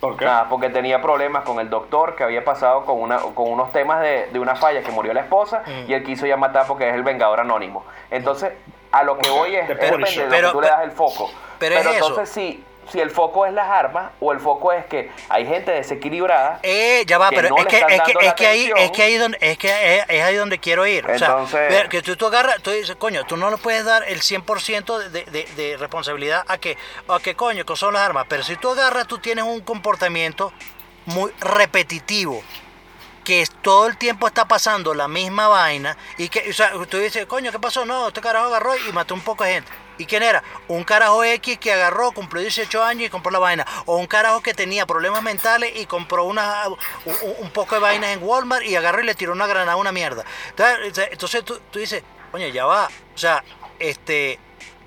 ¿Por qué? Nada, porque tenía problemas con el doctor que había pasado con, una, con unos temas de, de una falla que murió la esposa Mm. y él quiso ya matar porque es el vengador anónimo. Entonces, a lo que voy es, Pero- depende de lo pero- que tú le das el foco. pero es eso. entonces, si, si el foco es las armas o el foco es que hay gente desequilibrada, Eh, ya va, que pero no es que, es que, es que ahí, es que ahí donde, es que es, es ahí donde quiero ir. O sea, Entonces- que tú, tú agarras, tú dices, coño, tú no le puedes dar el 100% de, de, de responsabilidad a que, a que coño, que son las armas. Pero si tú agarras, tú tienes un comportamiento muy repetitivo que todo el tiempo está pasando la misma vaina y que, o sea, tú dices, coño, ¿qué pasó? No, este carajo agarró y mató un poco de gente. ¿Y quién era? Un carajo X que agarró, cumplió 18 años y compró la vaina. O un carajo que tenía problemas mentales y compró una, un, poco de vainas en Walmart y agarró y le tiró una granada una mierda. Entonces, entonces tú, tú dices, coño, ya va. O sea, este,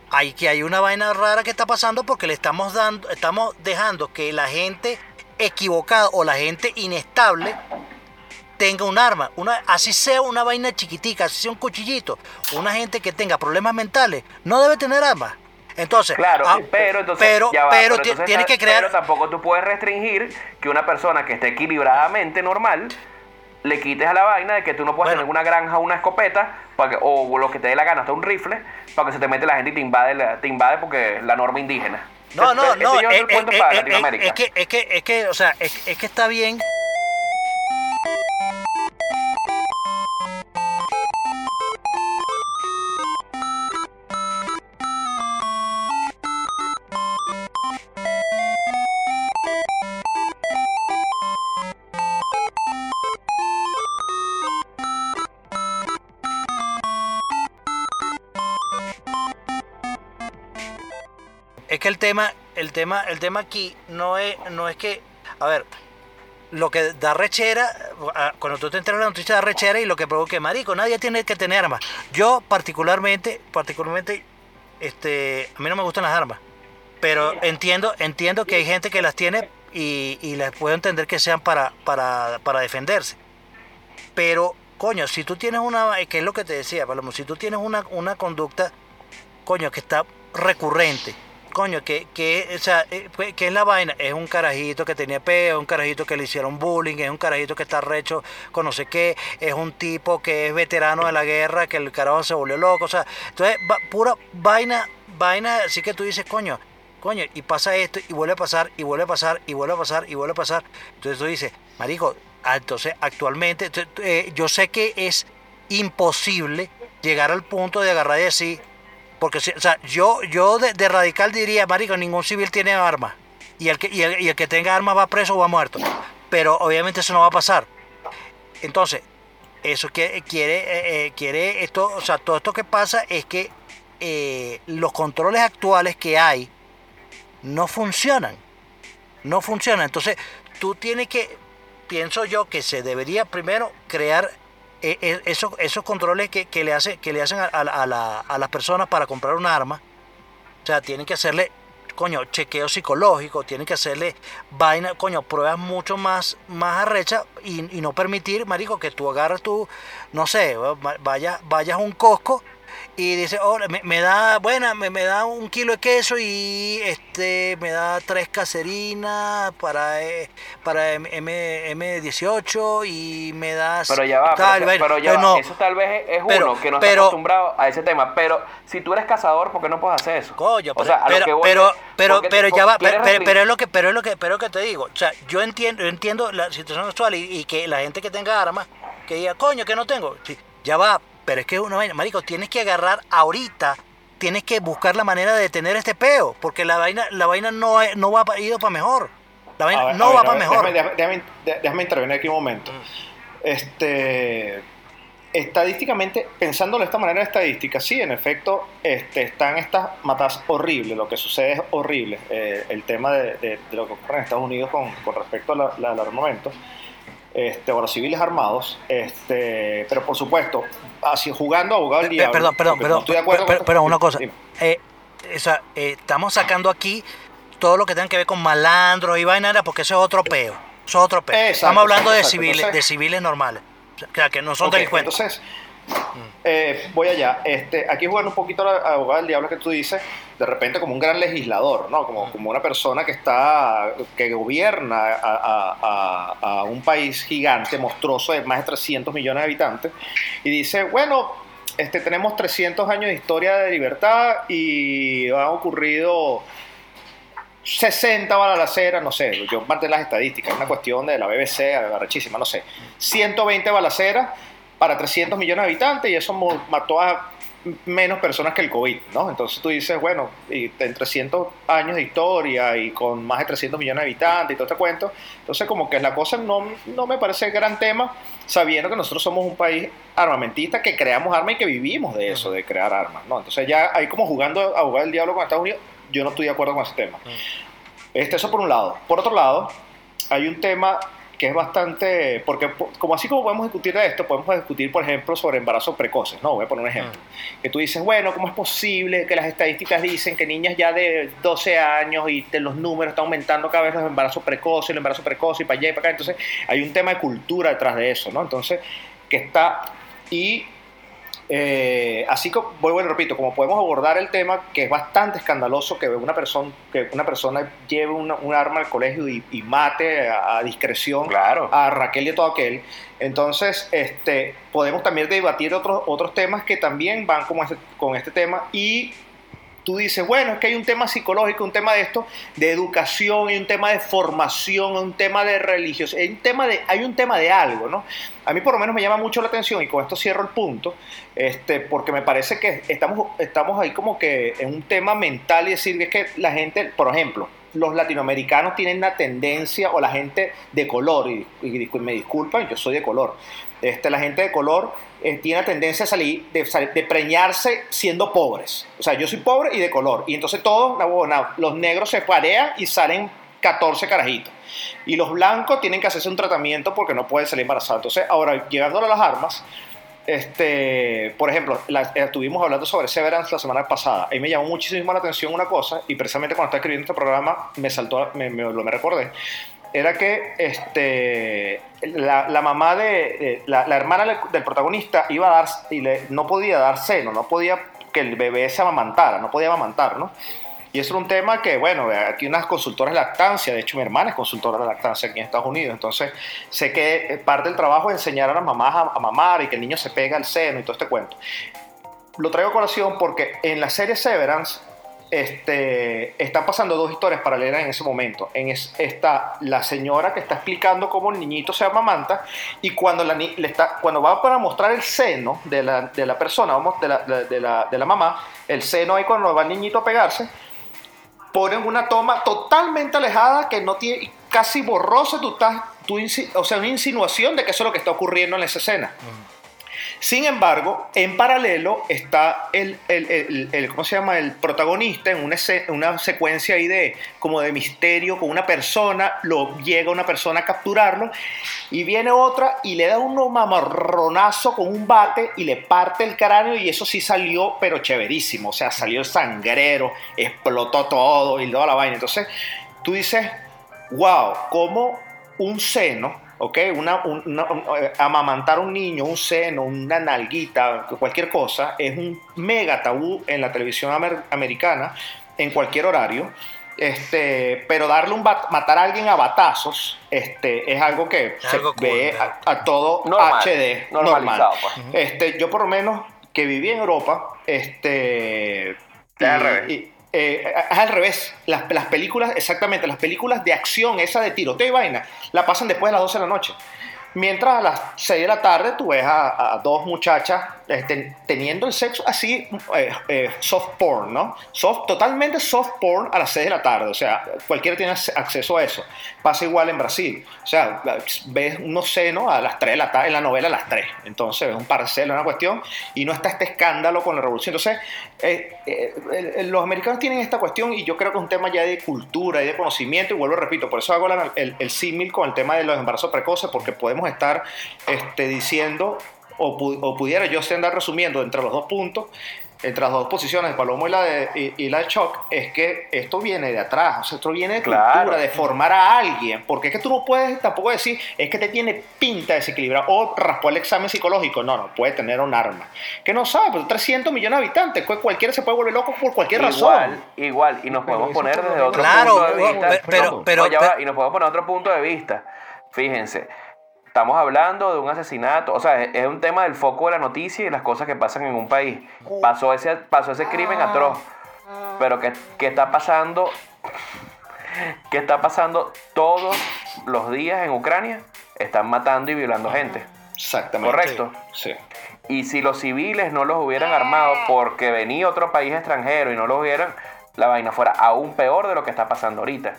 hay que hay una vaina rara que está pasando porque le estamos dando, estamos dejando que la gente equivocada o la gente inestable tenga un arma, una, así sea una vaina chiquitica, así sea un cuchillito, una gente que tenga problemas mentales, no debe tener armas. Entonces, Claro, ah, pero entonces pero, va, pero pero ti- entonces tiene está- que crear, pero tampoco tú puedes restringir que una persona que esté equilibradamente normal le quites a la vaina de que tú no puedes Bueno. tener una granja, una escopeta para que- o lo que te dé la gana, hasta un rifle para que se te mete la gente y te invade, la- te invade porque la norma indígena. no, no, Ese- no, eh, eh, eh, Latinoamérica. es que, es que, es que, o sea, es, es que está bien. El tema, el tema, el tema aquí no es, no es que, a ver, lo que da rechera, cuando tú te enteras la noticia da rechera y lo que provoque, marico, nadie tiene que tener armas. Yo particularmente, particularmente, este, a mí no me gustan las armas, pero entiendo, entiendo que hay gente que las tiene y, y les puedo entender que sean para, para, para defenderse. Pero, coño, si tú tienes una, que es lo que te decía, Palomo, si tú tienes una, una conducta, coño, que está recurrente, coño, que, que, o sea, eh, que es la vaina, es un carajito que tenía peo, es un carajito que le hicieron bullying, es un carajito que está recho con no sé qué, es un tipo que es veterano de la guerra, que el carajo se volvió loco, o sea, entonces, pura vaina, vaina, así que tú dices, coño, coño, y pasa esto, y vuelve a pasar, y vuelve a pasar, y vuelve a pasar, y vuelve a pasar. Entonces tú dices, marico, ah, entonces actualmente, eh, yo sé que es imposible llegar al punto de agarrar y decir, porque, o sea, yo, yo de, radical diría, marico, ningún civil tiene armas. Y el, que, y, el, que tenga armas va preso o va muerto. Pero obviamente eso no va a pasar. Entonces, eso quiere, quiere, eh, eh, quiere esto, o sea, todo esto que pasa es que eh, los controles actuales que hay no funcionan. No funcionan. Entonces, tú tienes que, pienso yo, que se debería primero crear eh, eh, esos, esos controles que, que le, hace, que le hacen a, a la- a la- a las personas para comprar un arma. O sea, tienen que hacerle, coño, chequeo psicológico, tienen que hacerle vaina, coño, pruebas mucho más, más arrechas y, no permitir, marico, que tú agarres tu, no sé, va- vayas, a un cosco y dices, oh, me, me da, buena, me, me da un kilo de queso y este me da tres caserinas para, eh, para M, M, 18 y me das Pero ya va, tal, pero, vaina". pero ya Pero va, no, eso tal vez es Pero- uno que no está acostumbrado a ese tema. Pero si tú eres cazador, ¿por qué no puedes hacer eso? Coño, O pero, sea, a lo pero, voy pero, pero, ¿por qué- pero por- ya va, pero, pero- es lo que, pero es lo que, pero es lo que te digo. O sea, yo entiendo, yo entiendo la situación actual y, y que la gente que tenga armas, que diga, coño, que no tengo. Sí, ya va, pero es que una vaina, marico, tienes que agarrar ahorita, tienes que buscar la manera de detener este peo, porque la vaina, la vaina no, no va pa- ido para mejor. La vaina A ver, no a ver, va a para mejor. Déjame, déjame- déjame- déjame intervenir aquí un momento. Este, estadísticamente, pensándolo de esta manera estadística, sí, en efecto, este, están estas matas horribles. Lo que sucede es horrible. Eh, el tema de, de- de lo que ocurre en Estados Unidos con, con respecto a la- la- al armamento. Este, o a los civiles armados, este, pero por supuesto, así jugando abogado del diablo. Perdón, perdón, perdón. no estoy de acuerdo pero, una cosa. Eh, o sea, eh, estamos sacando aquí todo lo que tenga que ver con malandros y vaina, porque eso es otro peo. Eso es otro peo. Exacto, estamos hablando de civiles, entonces- de civiles normales. O sea, que no son delincuentes. Entonces, eh, voy allá. Este, aquí jugando un poquito a la abogada del diablo que tú dices, de repente como un gran legislador, ¿no? Como, como una persona que está, que gobierna a, a- a- a un país gigante, monstruoso, de más de 300 millones de habitantes, y dice, bueno, este, tenemos 300 años de historia de libertad y han ocurrido 60 balaceras, no sé, yo mantengo las estadísticas, es una cuestión de la BBC, arrechísima, no sé, 120 balaceras para 300 millones de habitantes y eso mató a menos personas que el COVID, ¿no? Entonces tú dices, bueno, y en 300 años de historia y con más de 300 millones de habitantes y todo este cuento, entonces como que la cosa no, no me parece gran tema, sabiendo que nosotros somos un país armamentista, que creamos armas y que vivimos de eso, de crear armas, ¿no? Entonces ya ahí como jugando a jugar el diablo con Estados Unidos, yo no estoy de acuerdo con ese tema. Este, eso por un lado. Por otro lado, hay un tema que es bastante, porque po- como así como podemos discutir de esto, podemos discutir, por ejemplo, sobre embarazos precoces, ¿no? Voy a poner un ejemplo. Que tú dices, bueno, ¿cómo es posible que las estadísticas dicen que niñas ya de 12 años y de los números están aumentando cada vez los embarazos precoces, el embarazo precoce y para allá y para acá? Entonces, hay un tema de cultura detrás de eso, ¿no? Entonces, que está... Y eh, así como, vuelvo y repito, como podemos abordar el tema que es bastante escandaloso que una persona, que una persona lleve una- un arma al colegio y, y mate a, a discreción Claro. a Raquel y a todo aquel. Entonces, este, podemos también debatir otros, otros temas que también van como este- con este tema y tú dices, bueno, es que hay un tema psicológico, un tema de esto, de educación, hay un tema de formación, un tema de religiosidad, hay un tema de, hay un tema de algo, ¿no? A mí por lo menos me llama mucho la atención y con esto cierro el punto, este, porque me parece que estamos, estamos ahí como que en un tema mental y decir es que la gente, por ejemplo, los latinoamericanos tienen una tendencia, o la gente de color, y, me disculpan, yo soy de color, este, la gente de color eh, tiene la tendencia a salir, de, preñarse siendo pobres. O sea, yo soy pobre y de color. Y entonces todos, na- na- los negros se parean y salen 14 carajitos. Y los blancos tienen que hacerse un tratamiento porque no pueden salir embarazados. Entonces, ahora, llegando a las armas, este, por ejemplo, la- eh, estuvimos hablando sobre Severance la semana pasada. Ahí me llamó muchísimo la atención una cosa, y precisamente cuando estaba escribiendo este programa me saltó, me, me- lo me recordé. Era que este, la, la mamá de, de- la, la hermana del- protagonista iba a dar y le, no podía dar seno, no podía que el bebé se amamantara, no podía amamantar, ¿no? Y eso era un tema que, bueno, aquí unas consultoras de lactancia, de hecho mi hermana es consultora de lactancia aquí en Estados Unidos, entonces sé que eh, parte del trabajo es enseñar a las mamás a, a mamar y que el niño se pega al seno y todo este cuento. Lo traigo a colación porque en la serie Severance este, están pasando dos historias paralelas en ese momento. En es- está la señora que está explicando cómo el niñito se amamanta y cuando, la, le está, cuando va para mostrar el seno de la, de la persona, vamos, de la, de la, de la mamá, el seno ahí cuando va el niñito a pegarse, ponen una toma totalmente alejada que no tiene, casi borrosa, tú estás, o sea, una insinuación de que eso es lo que está ocurriendo en esa escena. Sin embargo, en paralelo está el, el- el- ¿cómo se llama? El protagonista en una secuencia ahí de, como de misterio con una persona, lo llega una persona a capturarlo y viene otra y le da un mamarronazo con un bate y le parte el cráneo y eso sí salió, pero chéverísimo, o sea, salió el sangrero, explotó todo y toda la vaina. Entonces, tú dices, wow, como un seno, ¿ok? Una, un- una- un- eh, amamantar a un niño, un seno, una nalguita, cualquier cosa, es un mega tabú en la televisión amer- americana, en cualquier horario. Este, pero darle un bat- matar a alguien a batazos este, es algo que Es se algo ve a, a todo Normal, HD, normalizado, normal. pues. Este, yo por lo menos que viví en Europa, este, Es al revés. y- eh, es al revés. Las, las películas, exactamente, las películas de acción, esa de tiroteo y vaina, la pasan después de las 12 de la noche. Mientras a las 6 de la tarde tú ves a, a dos muchachas este, teniendo el sexo así, eh, eh, soft porn, ¿no? Soft, totalmente soft porn a las 6 de la tarde. O sea, cualquiera tiene ac- acceso a eso. Pasa igual en Brasil. O sea, ves unos senos a las 3 de la tarde, en la novela a las 3. Entonces, es un parcelo, una cuestión. Y no está este escándalo con la revolución. Entonces, eh, los americanos tienen esta cuestión y yo creo que es un tema ya de cultura y de conocimiento. Y vuelvo a repito, por eso hago el símil con el tema de los embarazos precoces, porque podemos estar este, diciendo, o, pu- o pudiera yo andar resumiendo entre los dos puntos, entre las dos posiciones de Palomo y la de, y, y la de Choc, es que esto viene de atrás, o sea, esto viene de Claro. cultura, de formar a alguien, porque es que tú no puedes tampoco decir, es que te tiene pinta desequilibrado, o raspó el examen psicológico, no, no, puede tener un arma, que no sabe, pero 300 millones de habitantes, cu- cualquiera se puede volver loco por cualquier Igual, razón. igual, y nos Pero podemos poner desde otro Claro, punto de pero- vista. pero- pero- ya va, y nos podemos poner otro punto de vista. Fíjense, estamos hablando de un asesinato, o sea, es, un tema del foco de la noticia y las cosas que pasan en un país. Pasó ese, pasó ese crimen atroz, pero ¿qué, qué está pasando? ¿Qué está pasando todos los días en Ucrania? Están matando y violando gente. Exactamente. Correcto. Sí. Y si los civiles no los hubieran armado porque venía otro país extranjero y no los hubieran, la vaina fuera aún peor de lo que está pasando ahorita.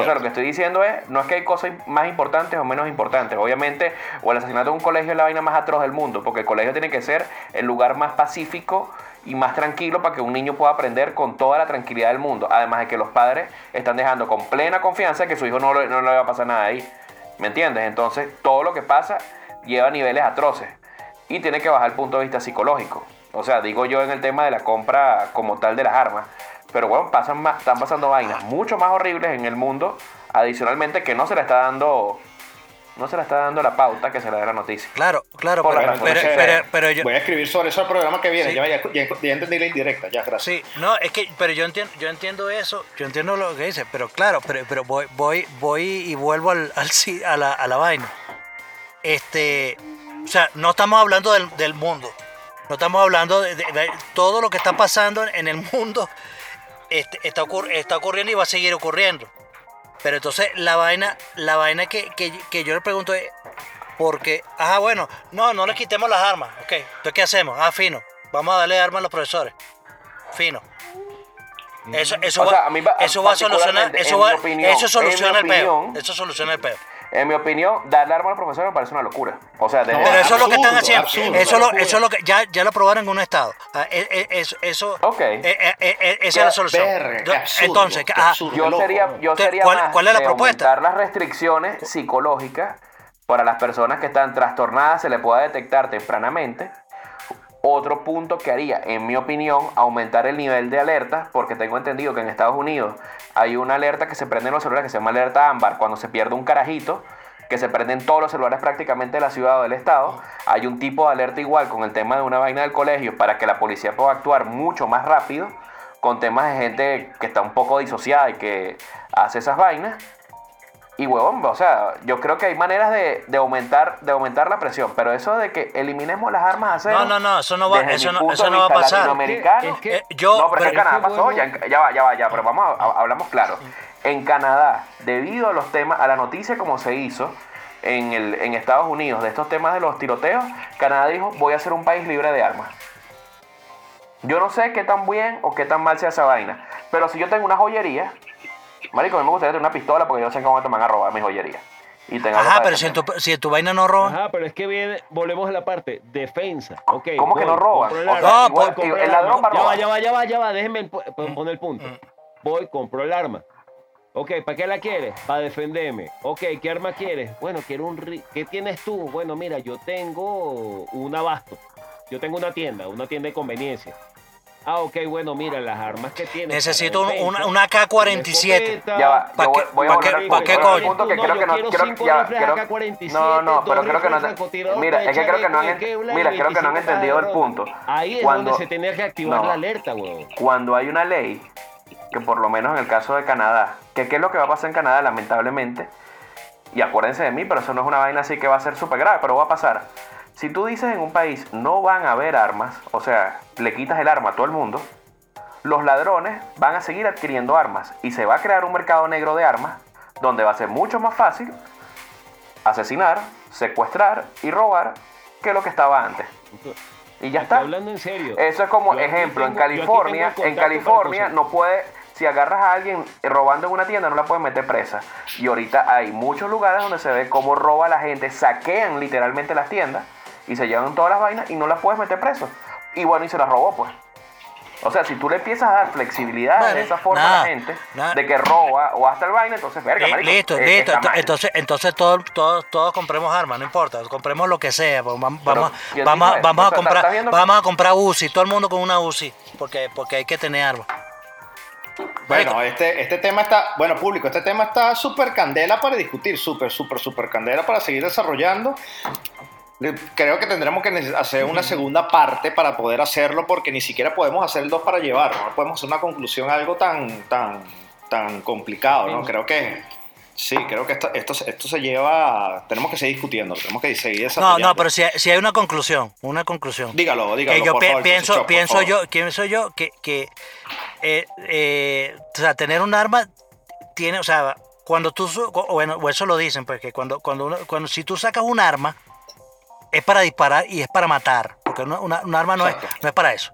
O sea, lo que estoy diciendo es, no es que hay cosas más importantes o menos importantes. Obviamente, o el asesinato de un colegio es la vaina más atroz del mundo, porque el colegio tiene que ser el lugar más pacífico y más tranquilo para que un niño pueda aprender con toda la tranquilidad del mundo. Además de que los padres están dejando con plena confianza que su hijo no, le- no le va a pasar nada ahí. ¿Me entiendes? Entonces, todo lo que pasa lleva a niveles atroces y tiene que bajar el punto de vista psicológico. O sea, digo yo en el tema de la compra como tal de las armas. Pero bueno, pasan más- están pasando vainas mucho más horribles en el mundo, adicionalmente que no se le está dando, no se le está dando la pauta que se le da la noticia. Claro, claro, pero, pero, Entonces, pero- pero yo... Voy a escribir sobre eso el programa que viene. Sí. Ya, ya, ya- ya entendí la indirecta, ya, gracias. Sí, no, es que, pero yo entiendo, yo entiendo eso, yo entiendo lo que dice, pero claro, pero, pero voy, voy, voy y vuelvo al, al [LAUGHS] a, la, a la vaina. Este, o sea, no estamos hablando del, del mundo, no estamos hablando de, de- de todo lo que está pasando en el mundo, este, está, ocurr- está ocurriendo y va a seguir ocurriendo. Pero entonces la vaina, la vaina que, que, que yo le pregunto es, porque, ajá, bueno, no, no le quitemos las armas, ok, entonces ¿qué hacemos? Ah, fino, vamos a darle armas a los profesores, fino. Eso, eso O va, sea, a mí eso va a solucionar, eso, va, opinión, eso soluciona el peo, opinión, eso soluciona el peo. En mi opinión, darle arma a los profesores me parece una locura. O sea, de No, Pero eso es lo que están haciendo. absurdo. eso, es lo, eso es lo que ya, ya lo aprobaron en un estado. Ah, eh, eh, Eso, eso Ok. eh, eh, eh, eh, esa es la solución. qué Yo- absurdo, Entonces, qué ah, yo loco, sería, yo sería ¿cuál- más cuál es la de propuesta? aumentar las restricciones psicológicas para las personas que están trastornadas se le pueda detectar tempranamente. Otro punto que haría, en mi opinión, aumentar el nivel de alerta, porque tengo entendido que en Estados Unidos hay una alerta que se prende en los celulares que se llama alerta ámbar, cuando se pierde un carajito, que se prenden todos los celulares prácticamente de la ciudad o del estado. Hay un tipo de alerta igual con el tema de una vaina del colegio para que la policía pueda actuar mucho más rápido con temas de gente que está un poco disociada y que hace esas vainas. Y huevón, o sea, yo creo que hay maneras de, de aumentar, de aumentar la presión, pero eso de que eliminemos las armas a cero. No, no, no, eso no va, eso no, eso no va a pasar. latinoamericano, Es que- Eh, yo, no, pero, pero- es que Canadá pasó, bueno- ya, va, ya va, ya, pero vamos a, a- hablamos claro. En Canadá, debido a los temas, a la noticia como se hizo en, el, en Estados Unidos de estos temas de los tiroteos, Canadá dijo, voy a ser un país libre de armas. Yo no sé qué tan bien o qué tan mal sea esa vaina, pero si yo tengo una joyería, marico, a mí me gustaría tener una pistola porque yo sé cómo te van a robar mi joyería. Y tengo Ajá, pero si en, tu, si en tu vaina no roba. Ajá, pero es que viene, volvemos a la parte, defensa. ¿Cómo que voy, no roban? el O arma, sea, No, igual- compro el ladrón va a Ya va, robar. ya va, ya va, ya va, déjenme poner el punto. Voy, compro el arma. Ok, ¿para qué la quieres? Para defenderme. Ok, ¿qué arma quieres? Bueno, quiero un... ri- ¿Qué tienes tú? Bueno, mira, yo tengo un abasto. Yo tengo una tienda, una tienda de conveniencia. Ah, ok, bueno, mira, las armas que tienes. Necesito defensa, una, una AK-47. escopeta, Ya va, ¿Pa yo voy, qué- voy a volver qué- al coño? punto que No, creo yo que no, quiero creo- cinco ya va, rifles creo- AK-47, no, pero creo que no, mira, es que creo que no han, mira, creo que no han 25 entendido el punto. Ahí es Cuando- donde se tenía que activar no. la alerta, weón. cuando hay una ley, que por lo menos en el caso de Canadá, que qué es lo que va a pasar en Canadá, lamentablemente, y acuérdense de mí, pero eso no es una vaina así que va a ser súper grave, pero va a pasar. Si tú dices en un país no van a haber armas, o sea, le quitas el arma a todo el mundo, los ladrones van a seguir adquiriendo armas y se va a crear un mercado negro de armas donde va a ser mucho más fácil asesinar, secuestrar y robar que lo que estaba antes. Y ya está. hablando en serio. Eso es como Yo ejemplo, en tengo- California, en California no puede, si agarras a alguien robando en una tienda no la pueden meter presa. Y ahorita hay muchos lugares donde se ve cómo roba la gente, saquean literalmente las tiendas y se llevan todas las vainas y no las puedes meter preso. Y bueno, y se las robó pues. O sea, si tú le empiezas a dar flexibilidad Bueno, de esa forma a la gente, nada. de que roba o hasta el vaina, entonces verga, marico, listo, eh, listo. Entonces, entonces todos, todos, todos compremos armas, no importa. Compremos lo que sea. Vamos, Pero, vamos, ¿quién vamos, dijo a- comprar, ¿estás viendo que- vamos a comprar UCI, todo el mundo con una UCI, porque, porque hay que tener armas. Bueno, este, este tema está, bueno, público, este tema está súper candela para discutir, súper, súper, súper candela para seguir desarrollando. Creo que tendremos que hacer una segunda parte para poder hacerlo, porque ni siquiera podemos hacer el dos para llevar, no podemos hacer una conclusión a algo tan, tan, tan complicado, ¿no? Creo que, sí, creo que esto, esto, se- esto se lleva, tenemos que seguir discutiendo, tenemos que seguir No, desarrollando. no, pero si hay, si hay una conclusión, una conclusión. Dígalo, dígalo, que yo por favor, pienso, por pienso favor. yo, pienso yo que, que eh, eh, o sea, tener un arma tiene, o sea, cuando tú, bueno, o eso lo dicen, pues que cuando, cuando, uno- cuando si tú sacas un arma es para disparar y es para matar, porque una, una- un arma no es, no es para eso.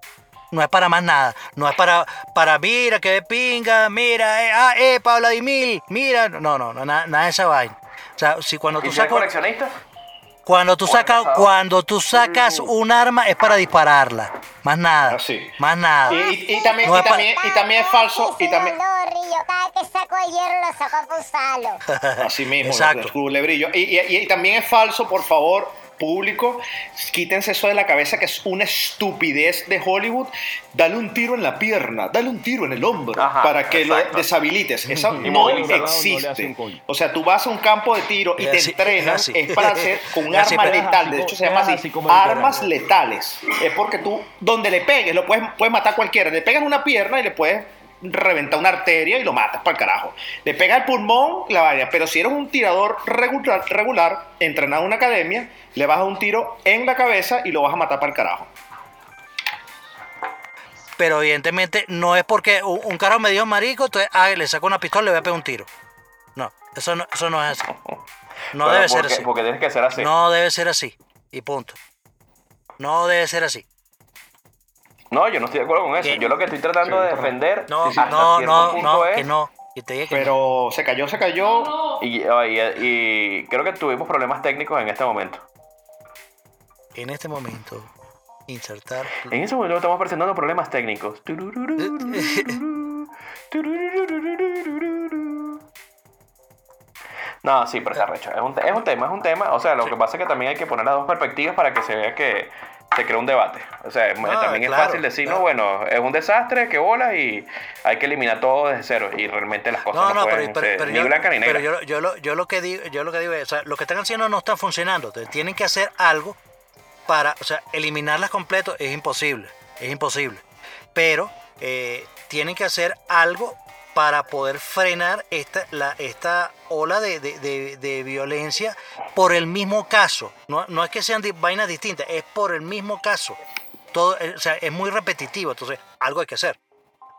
No es para más nada. No es para, para mira, que de pinga, mira, eh, ah, eh, pa, Vladimir, mira. No, no, no, nada, nada de esa vaina. O sea, si cuando ¿Y tú sacas. coleccionista? Cuando tú sacas, cuando tú sacas un arma es para dispararla. Más nada. Así. Más nada. Y, y- y también, No y también, y también es falso, y también, Río, cada que saco el hierro lo saco a. Así mismo, [LAUGHS] Exacto. el culebrillo. Y, y- y también es falso, por favor, público, quítense eso de la cabeza que es una estupidez de Hollywood. Dale un tiro en la pierna, dale un tiro en el hombro Ajá, para que exacto. lo deshabilites. [LAUGHS] Eso no existe. O sea, tú vas a un campo de tiro y te así, entrenan, es para hacer [LAUGHS] con un arma letal. De hecho, se llama así, armas letales. Es porque tú, donde le pegues, lo puedes, puedes matar a cualquiera. Le pegas una pierna y le puedes reventar una arteria y lo matas para el carajo. Le pega el pulmón, la vaina. Pero si eres un tirador regular, regular, entrenado en una academia, le vas a un tiro en la cabeza y lo vas a matar para el carajo. Pero evidentemente no es porque un, un carro me dio marico, entonces ah, le saco una pistola y le voy a pegar un tiro. No, eso no, eso no es así. No Pero debe ser porque, así. Porque tienes que ser así. No debe ser así. Y punto. No debe ser así. No, yo no estoy de acuerdo con eso. ¿Qué? Yo lo que estoy tratando de defender No, hasta no, cierto no, punto no, es que no. Que te diga que no. Pero se cayó, se cayó. Y, y- y creo que tuvimos problemas técnicos en este momento. En este momento, insertar. En ese momento estamos presentando problemas técnicos. [LAUGHS] No, sí, pero está recho. Es un, es un tema, es un tema. O sea, lo que pasa es que también hay que poner las dos perspectivas para que se vea que se crea un debate. O sea, es- No, también es fácil decir, claro. no, bueno, es un desastre, que bola y hay que eliminar todo desde cero. Y realmente las cosas No, no, no, pero, pueden pero- ser pero ni yo, blanca ni negra. pero yo, yo, lo, yo lo que digo, yo lo que digo es, o sea, lo que están haciendo no está funcionando. Entonces, tienen que hacer algo para, o sea, eliminarlas completo es imposible, es imposible. Pero eh, tienen que hacer algo para poder frenar esta, la, esta ola de, de- de- de violencia por el mismo caso. No, no es que sean vainas distintas, es por el mismo caso. Todo, eh, o sea, es muy repetitivo, entonces algo hay que hacer.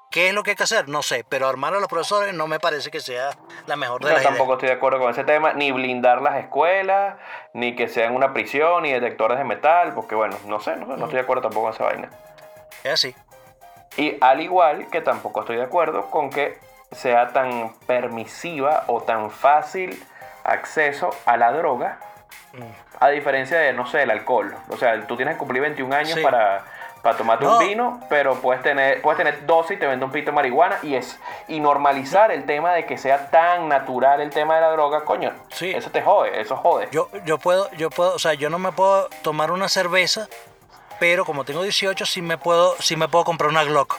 ¿Qué es lo que hay que hacer? No sé, pero armar a los profesores no me parece que sea la mejor de Yo las tampoco ideas. estoy de acuerdo con ese tema, ni blindar las escuelas, ni que sean una prisión, ni detectores de metal, porque bueno, no sé, no, sé, no estoy de acuerdo tampoco con esa vaina. Es así. Y al igual que tampoco estoy de acuerdo con que sea tan permisiva o tan fácil acceso a la droga, a diferencia de, no sé, el alcohol. O sea, tú tienes que cumplir 21 años Sí. para, para tomarte No. un vino, pero puedes tener, puedes tener 12 y te vende un pito de marihuana y es y normalizar el tema de que sea tan natural el tema de la droga, coño. Sí. Eso te jode, eso jode. Yo, yo puedo, yo puedo, o sea, yo no me puedo tomar una cerveza, pero como tengo 18 sí me puedo, sí me puedo comprar una Glock.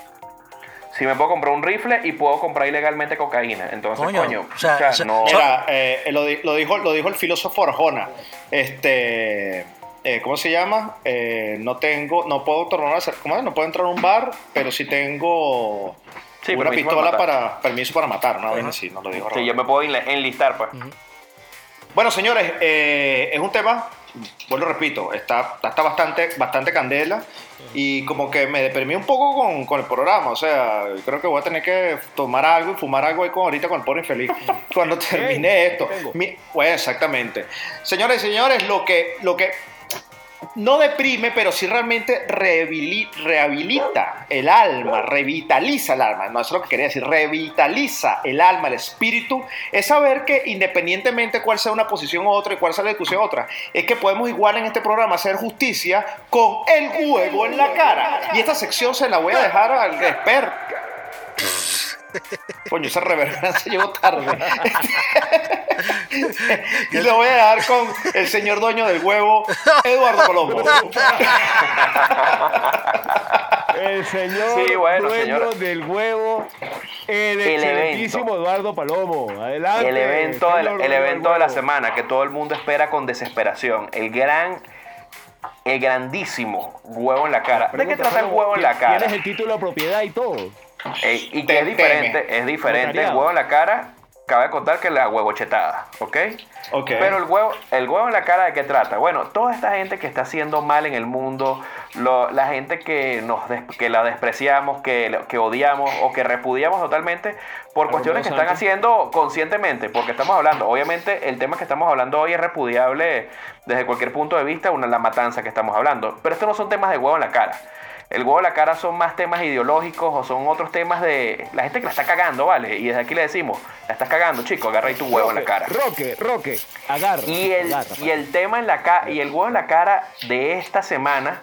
Si me puedo comprar un rifle y puedo comprar ilegalmente cocaína, entonces, Coño, coño, o sea, o sea, no... Mira, eh, lo, di- lo dijo, lo dijo el filósofo Arjona. Este, eh, ¿cómo se llama? Eh, no tengo, no puedo cer- ¿cómo es? No puedo entrar a un bar, pero sí tengo Sí, una permiso pistola para permiso para matar, una vaina así, no lo dijo Sí, yo me puedo enlistar, pues. Bueno, señores, eh, es un tema, vuelvo repito, está, está bastante, bastante candela y como que me deprimí un poco con, con el programa. O sea, creo que voy a tener que tomar algo y fumar algo ahí con, ahorita con el pobre infeliz [LAUGHS] cuando termine esto. Mi- pues, exactamente. Señores y señores, lo que, lo que no deprime, pero sí realmente rehabili- rehabilita el alma, revitaliza el alma, no eso es lo que quería decir, revitaliza el alma, el espíritu, es saber que independientemente cuál sea una posición u otra y cuál sea la discusión otra, es que podemos igual en este programa hacer justicia con el huevo en la cara. Y esta sección se la voy a dejar al experto. Coño, esa reverencia llegó tarde. [LAUGHS] y lo voy a dejar con el señor dueño del huevo, Eduardo Colombo. El señor Sí, bueno, dueño señora. del huevo, el, El excelentísimo Eduardo Palomo. Adelante. el evento, el evento de la semana que todo el mundo espera con desesperación. El gran, el grandísimo huevo en la cara. ¿De qué trata el huevo en la cara? Tienes el título de propiedad y todo. Eh, y que es diferente, teme. es diferente el huevo en la cara. Cabe contar que la huevo chetada, ¿ok? Ok. Pero el huevo, el huevo en la cara de qué trata? Bueno, toda esta gente que está haciendo mal en el mundo, lo- la gente que nos que la despreciamos, que, que odiamos o que repudiamos totalmente por cuestiones que están haciendo conscientemente, porque estamos hablando, obviamente el tema que estamos hablando hoy es repudiable desde cualquier punto de vista, una la matanza que estamos hablando, pero estos no son temas de huevo en la cara. El huevo en la cara son más temas ideológicos o son otros temas de la gente que la está cagando, ¿vale? Y desde aquí le decimos, la estás cagando, chico, agarra ahí tu huevo en la cara. Roque, Roque, agarra. Y el, agarra, y el tema en la cara y el huevo en la cara de esta semana,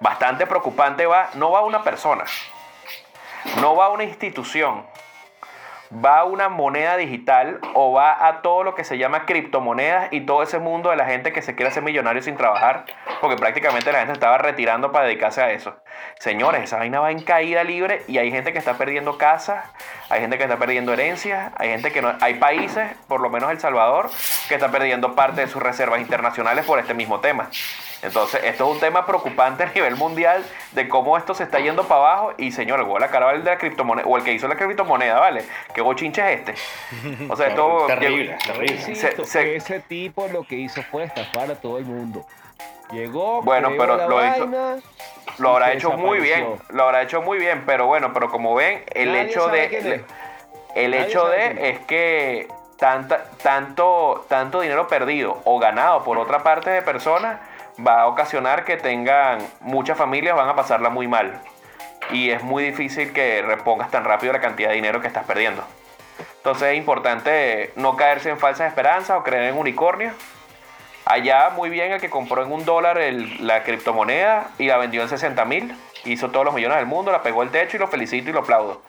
bastante preocupante va, no va a una persona, no va a una institución, va a una moneda digital o va a todo lo que se llama criptomonedas y todo ese mundo de la gente que se quiere hacer millonario sin trabajar, porque prácticamente la gente estaba retirando para dedicarse a eso. Señores, esa vaina va en caída libre y hay gente que está perdiendo casas, hay gente que está perdiendo herencias, hay gente que no, hay países, por lo menos El Salvador, que está perdiendo parte de sus reservas internacionales por este mismo tema. Entonces, esto es un tema preocupante a nivel mundial de cómo esto se está yendo para abajo. Y señor, el la cara va el de la criptomoneda, o el que hizo la criptomoneda, ¿vale? ¿Qué bochinche es este? O sea, [LAUGHS] esto. terrible, terrible. Se- se- Ese tipo lo que hizo fue estafar a todo el mundo. Llegó, Bueno, creó pero la lo hizo- vaina, Lo y habrá hecho muy bien, lo habrá hecho muy bien, pero bueno, pero como ven, el Nadie hecho de el Nadie hecho de es que tanta, tanto, tanto dinero perdido o ganado por otra parte de personas va a ocasionar que tengan muchas familias van a pasarla muy mal y es muy difícil que repongas tan rápido la cantidad de dinero que estás perdiendo. Entonces es importante no caerse en falsas esperanzas o creer en unicornios. Allá muy bien el que compró en un dólar la criptomoneda y la vendió en 60 mil. Hizo todos los millones del mundo, la pegó el techo y lo felicito y lo aplaudo.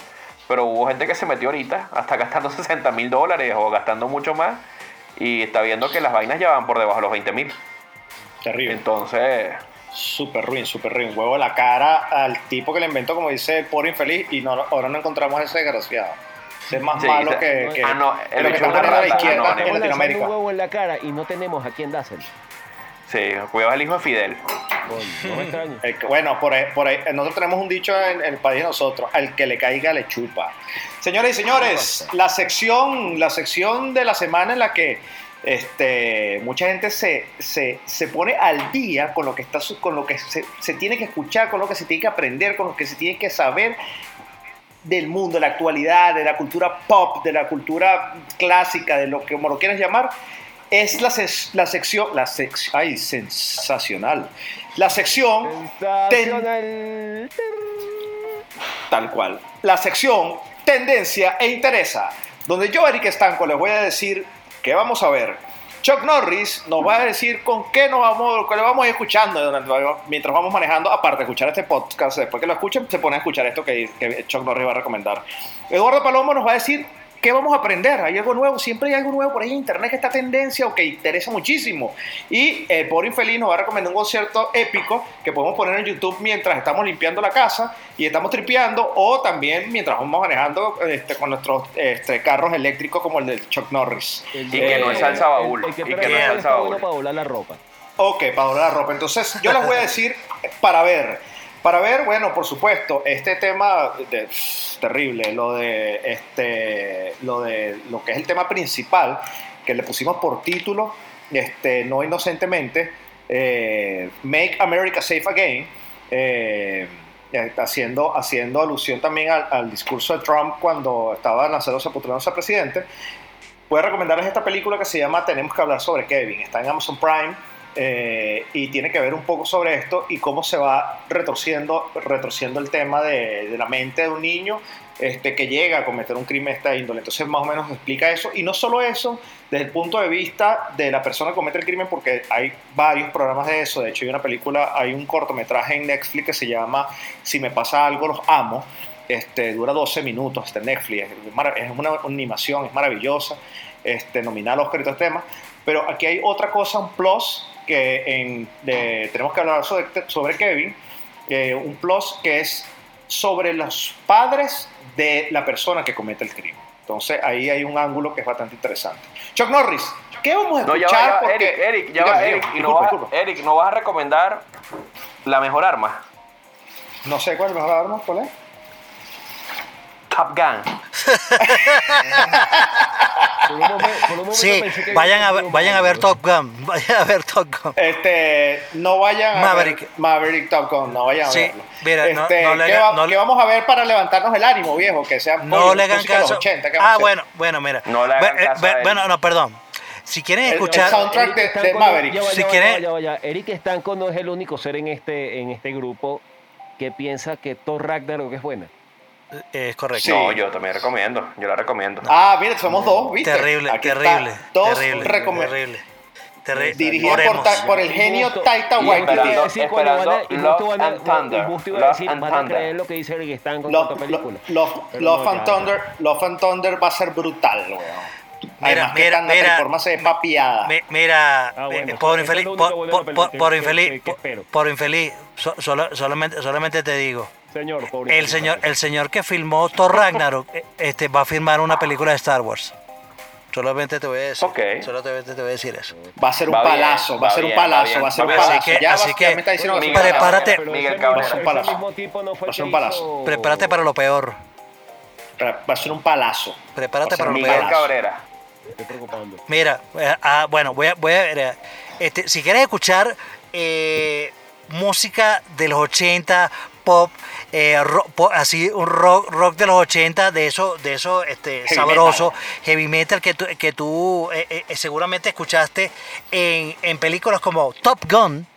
Pero hubo gente que se metió ahorita, hasta gastando [LAUGHS] 60 mil dólares o gastando mucho más. Y está viendo que las vainas ya van por debajo de los 20 mil. Terrible. Entonces, Súper ruin, súper ruin. Huevo la cara al tipo que le inventó, como dice pobre infeliz, y no, ahora no encontramos a ese desgraciado. Ese es más Sí, malo que, que, Ah, no, que el lo que está la izquierda no, en Latinoamérica. un huevo en la cara y no tenemos a quién dárselo. sí, cuidado el hijo de Fidel. Coño, no. [LAUGHS] El que- bueno, por ahí, por ahí, nosotros tenemos un dicho en, en el país de nosotros, al que le caiga le chupa. Señores y señores, la sección, la sección de la semana en la que este, mucha gente se, se, se pone al día con lo que, está, con lo que se, se tiene que escuchar, con lo que se tiene que aprender, con lo que se tiene que saber del mundo, de la actualidad, de la cultura pop, de la cultura clásica, de lo que como lo quieras llamar, es la, ses- la sección, la sección, ay, sensacional, la sección Sensacional. tal cual, la sección tendencia e interesa, donde yo, Eric Estanco, les voy a decir que vamos a ver. Chuck Norris nos va a decir con qué nos vamos, qué le vamos a ir escuchando durante- mientras vamos manejando, aparte de escuchar este podcast, después que lo escuchen, se pone a escuchar esto que, que Chuck Norris va a recomendar. Eduardo Palomo nos va a decir qué vamos a aprender, hay algo nuevo, siempre hay algo nuevo por ahí en internet que está tendencia o que interesa muchísimo. Y el pobre infeliz nos va a recomendar un concierto épico que podemos poner en YouTube mientras estamos limpiando la casa y estamos tripeando o también mientras vamos manejando este, con nuestros este, carros eléctricos como el de Chuck Norris. El Y que no es salsa baúl, que y que trae no es salsa baúl. para volar la ropa. Ok, para doblar la ropa. Entonces, yo les voy a decir para ver. Para ver, bueno, por supuesto, este tema terrible, lo de este, lo de lo que es el tema principal, que le pusimos por título, este, no inocentemente, eh, Make America Safe Again, eh, eh, haciendo, haciendo alusión también al, discurso de Trump cuando estaba lanzándose postulándose a presidente. Voy a recomendarles esta película que se llama Tenemos que hablar sobre Kevin. Está en Amazon Prime eh, y tiene que ver un poco sobre esto y cómo se va retorciendo, retorciendo el tema de, la mente de un niño este, que llega a cometer un crimen de esta índole. Entonces más o menos explica eso. Y no solo eso, desde el punto de vista de la persona que comete el crimen, porque hay varios programas de eso. De hecho, hay una película, hay un cortometraje en Netflix que se llama Si me pasa algo, los amo. Este, dura 12 minutos, Netflix, es, una animación, es maravillosa, este, Oscar y todo este tema. Pero aquí hay otra cosa, un plus, que en, de- tenemos que hablar sobre, sobre Kevin, eh, un plus que es sobre los padres de la persona que comete el crimen. Entonces ahí hay un ángulo que es bastante interesante. Chuck Norris, ¿qué vamos a No, ya escuchar? va, ya va, Porque- Eric, Eric, ya Dígame, va, dígame, Eric, y no disculpa, vas, disculpa. Eric, ¿no vas a recomendar la mejor arma? No sé cuál es el mejor arma, ¿cuál es? Top Gun. Por un momen- por un momento Sí, que vayan a ver, vayan a ver. Top Gun. [LAUGHS] Vayan a ver Top Gun. Este, no vayan a Maverick. ver Maverick Top Gun, no vayan a Sí, verlo. mira, Este, no ¿qué, haga- va- no qué le- vamos a ver para levantarnos el ánimo, viejo? Que sea No le hagan caso. 80, ¿qué vamos a Ah, bueno, bueno, mira. No le hagan eh, caso a. Bueno, no, perdón. Si quieren El- el escuchar. soundtrack de- Maverick. ya va, ya Si va, quiere- ya va, ya va, ya. Eric Estanco no es el único ser en este, en este grupo que piensa que Thor Ragnarok es buena. Es correcto. Sí. No, yo también recomiendo, yo la recomiendo. Ah, mira, somos dos, ¿viste? Terrible, Aquí terrible. Dos terrible, recome- terrible. Terri- Dirigida por, ta- por el genio Taika y Waititi. Esperando- a- esperando y Love van a- and Thunder. y justo iba a Love decir, and van a Thunder. creer lo que dice Eric Estanco en Love, cuanto a película. Love- Pero Love no, and ya, Thunder, Love and Thunder va a ser brutal, weón. Además que mira, Natalie mira. Portman se ve papiada. Mi- Mira, Ah, bueno, eh, es infeliz, por, por- por- por infeliz, por- por infeliz, so- solo- solamente, solamente te digo, Señor, pobre el señor, el señor que filmó Thor Ragnarok, eh, este, va a filmar una película de Star Wars. Solamente te voy a decir, Ok. solamente te voy a decir eso. Va a ser un Va bien, palazo, va a ser un bien, palazo, bien, va a ser un bien. palazo. Así que- ya, así que- me está diciendo que Miguel Prepárate. Pero Miguel Cabrera. Un palazo. No Va a ser que un palazo. Prepárate para lo peor. Va a ser un palazo. Prepárate para lo Miguel peor. palazo. Cabrera. Me estoy preocupando. Mira, eh, ah, bueno, voy a, voy a ver. Este, si quieres escuchar eh, música de los 80, pop, eh, así un rock, rock de los 80, de eso, de eso este, Heavy sabroso, heavy metal que tú, que tú eh, eh, seguramente escuchaste en, en películas como Top Gun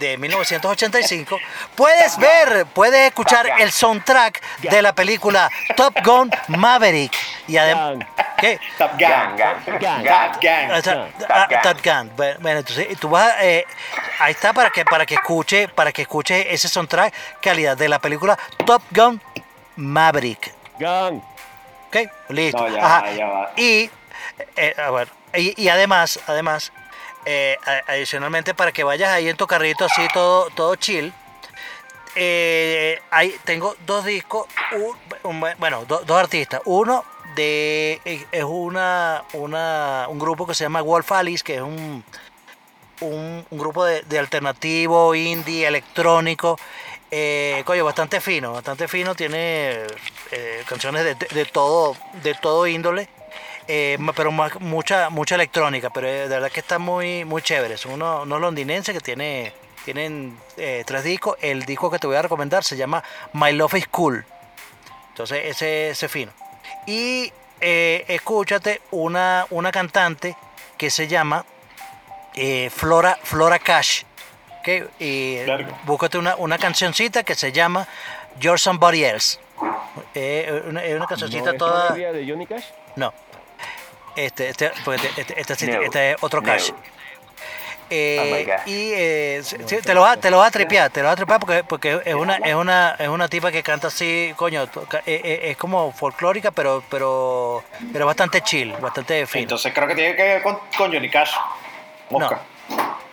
de 1985, [LAUGHS] puedes ver, puedes escuchar el soundtrack de la película [LAUGHS] Top Gun Maverick. Y además. ¿Qué? Top Gang, Gang. gang, Gang. gang. Top Gang. Ah, Gun. ah, Gun. Top Gun. Bueno, bueno, entonces tú vas, eh, ahí está para que para que escuche, para que escuche ese soundtrack calidad de la película Top Gun Maverick. Gang. ¿Ok? Listo. No, ya Ajá. va, ya va. Y, eh, a ver, y, y además, además, eh, adicionalmente para que vayas ahí en tu carrito así todo, todo chill. eh, ahí tengo dos discos, un- un- bueno, do- dos artistas. Uno eh, es una, una un grupo que se llama Wolf Alice, que es un un, grupo de, de alternativo, indie, electrónico. Eh, coño, bastante fino, bastante fino. Tiene eh, canciones de, de todo, de todo índole. eh, pero mucha mucha electrónica, pero de verdad que está muy muy chévere. Son unos, unos londinenses que tiene, tienen tres discos. El disco que te voy a recomendar se llama My Love is Cool. Entonces ese ese fino. Y eh, escúchate una, una cantante que se llama eh, Flora, Flora Cash. ¿ok? Y Verga. búscate una, una cancioncita que se llama You're Somebody Else. Eh, una, es una cancioncita ¿No toda. de Johnny Cash? No. Este, este, este, este, este No. este es otro No. Cash. Eh, Oh y eh, te lo va, te lo va a tripear, te lo va a tripear porque, porque es una, es una, es una tipa que canta así, coño, eh, eh, es como folclórica, pero, pero, pero bastante chill, bastante fino. Entonces creo que tiene que ver con, con Johnny Cash. Mosca.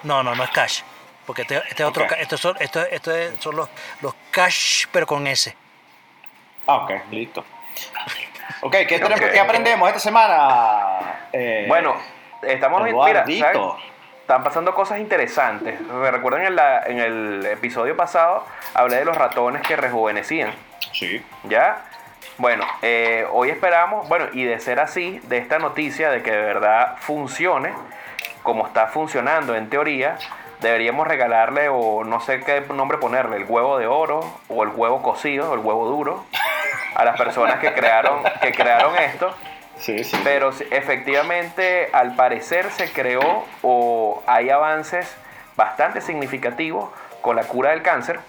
No, no, no es cash. Porque este, este es otro, Ok. ca- estos son, esto, esto es- son los, los cash, pero con S. Ah, ok, listo. Ok, ¿qué, tenemos- qué aprendemos esta semana? Eh, Bueno, estamos mira, ¿saben? Están pasando cosas interesantes. Me recuerdan en, la- en el episodio pasado hablé de los ratones que rejuvenecían. Sí. ¿Ya? Bueno, eh, hoy esperamos, bueno, y de ser así, de esta noticia de que de verdad funcione, como está funcionando en teoría, deberíamos regalarle, o no sé qué nombre ponerle, el huevo de oro, o el huevo cocido, o el huevo duro, a las personas que crearon, que crearon esto. Sí, sí. Pero efectivamente, al parecer se creó o hay avances bastante significativos con la cura del cáncer.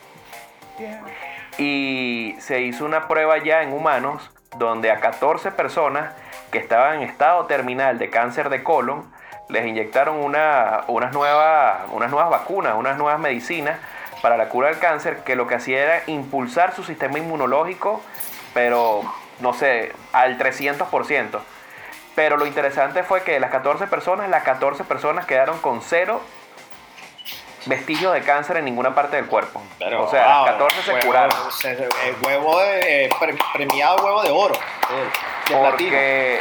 Y se hizo una prueba ya en humanos donde a 14 personas que estaban en estado terminal de cáncer de colon les inyectaron una- unas, nuevas, unas nuevas vacunas, unas nuevas medicinas para la cura del cáncer que lo que hacía era impulsar su sistema inmunológico, pero no sé, al 300%. Pero lo interesante fue que de las 14 personas, las 14 personas quedaron con cero vestigios de cáncer en ninguna parte del cuerpo. Pero, o sea, wow, las 14 se huevo- curaron. se- huevo de, eh, pre- premiado huevo de oro. eh, de platino. Porque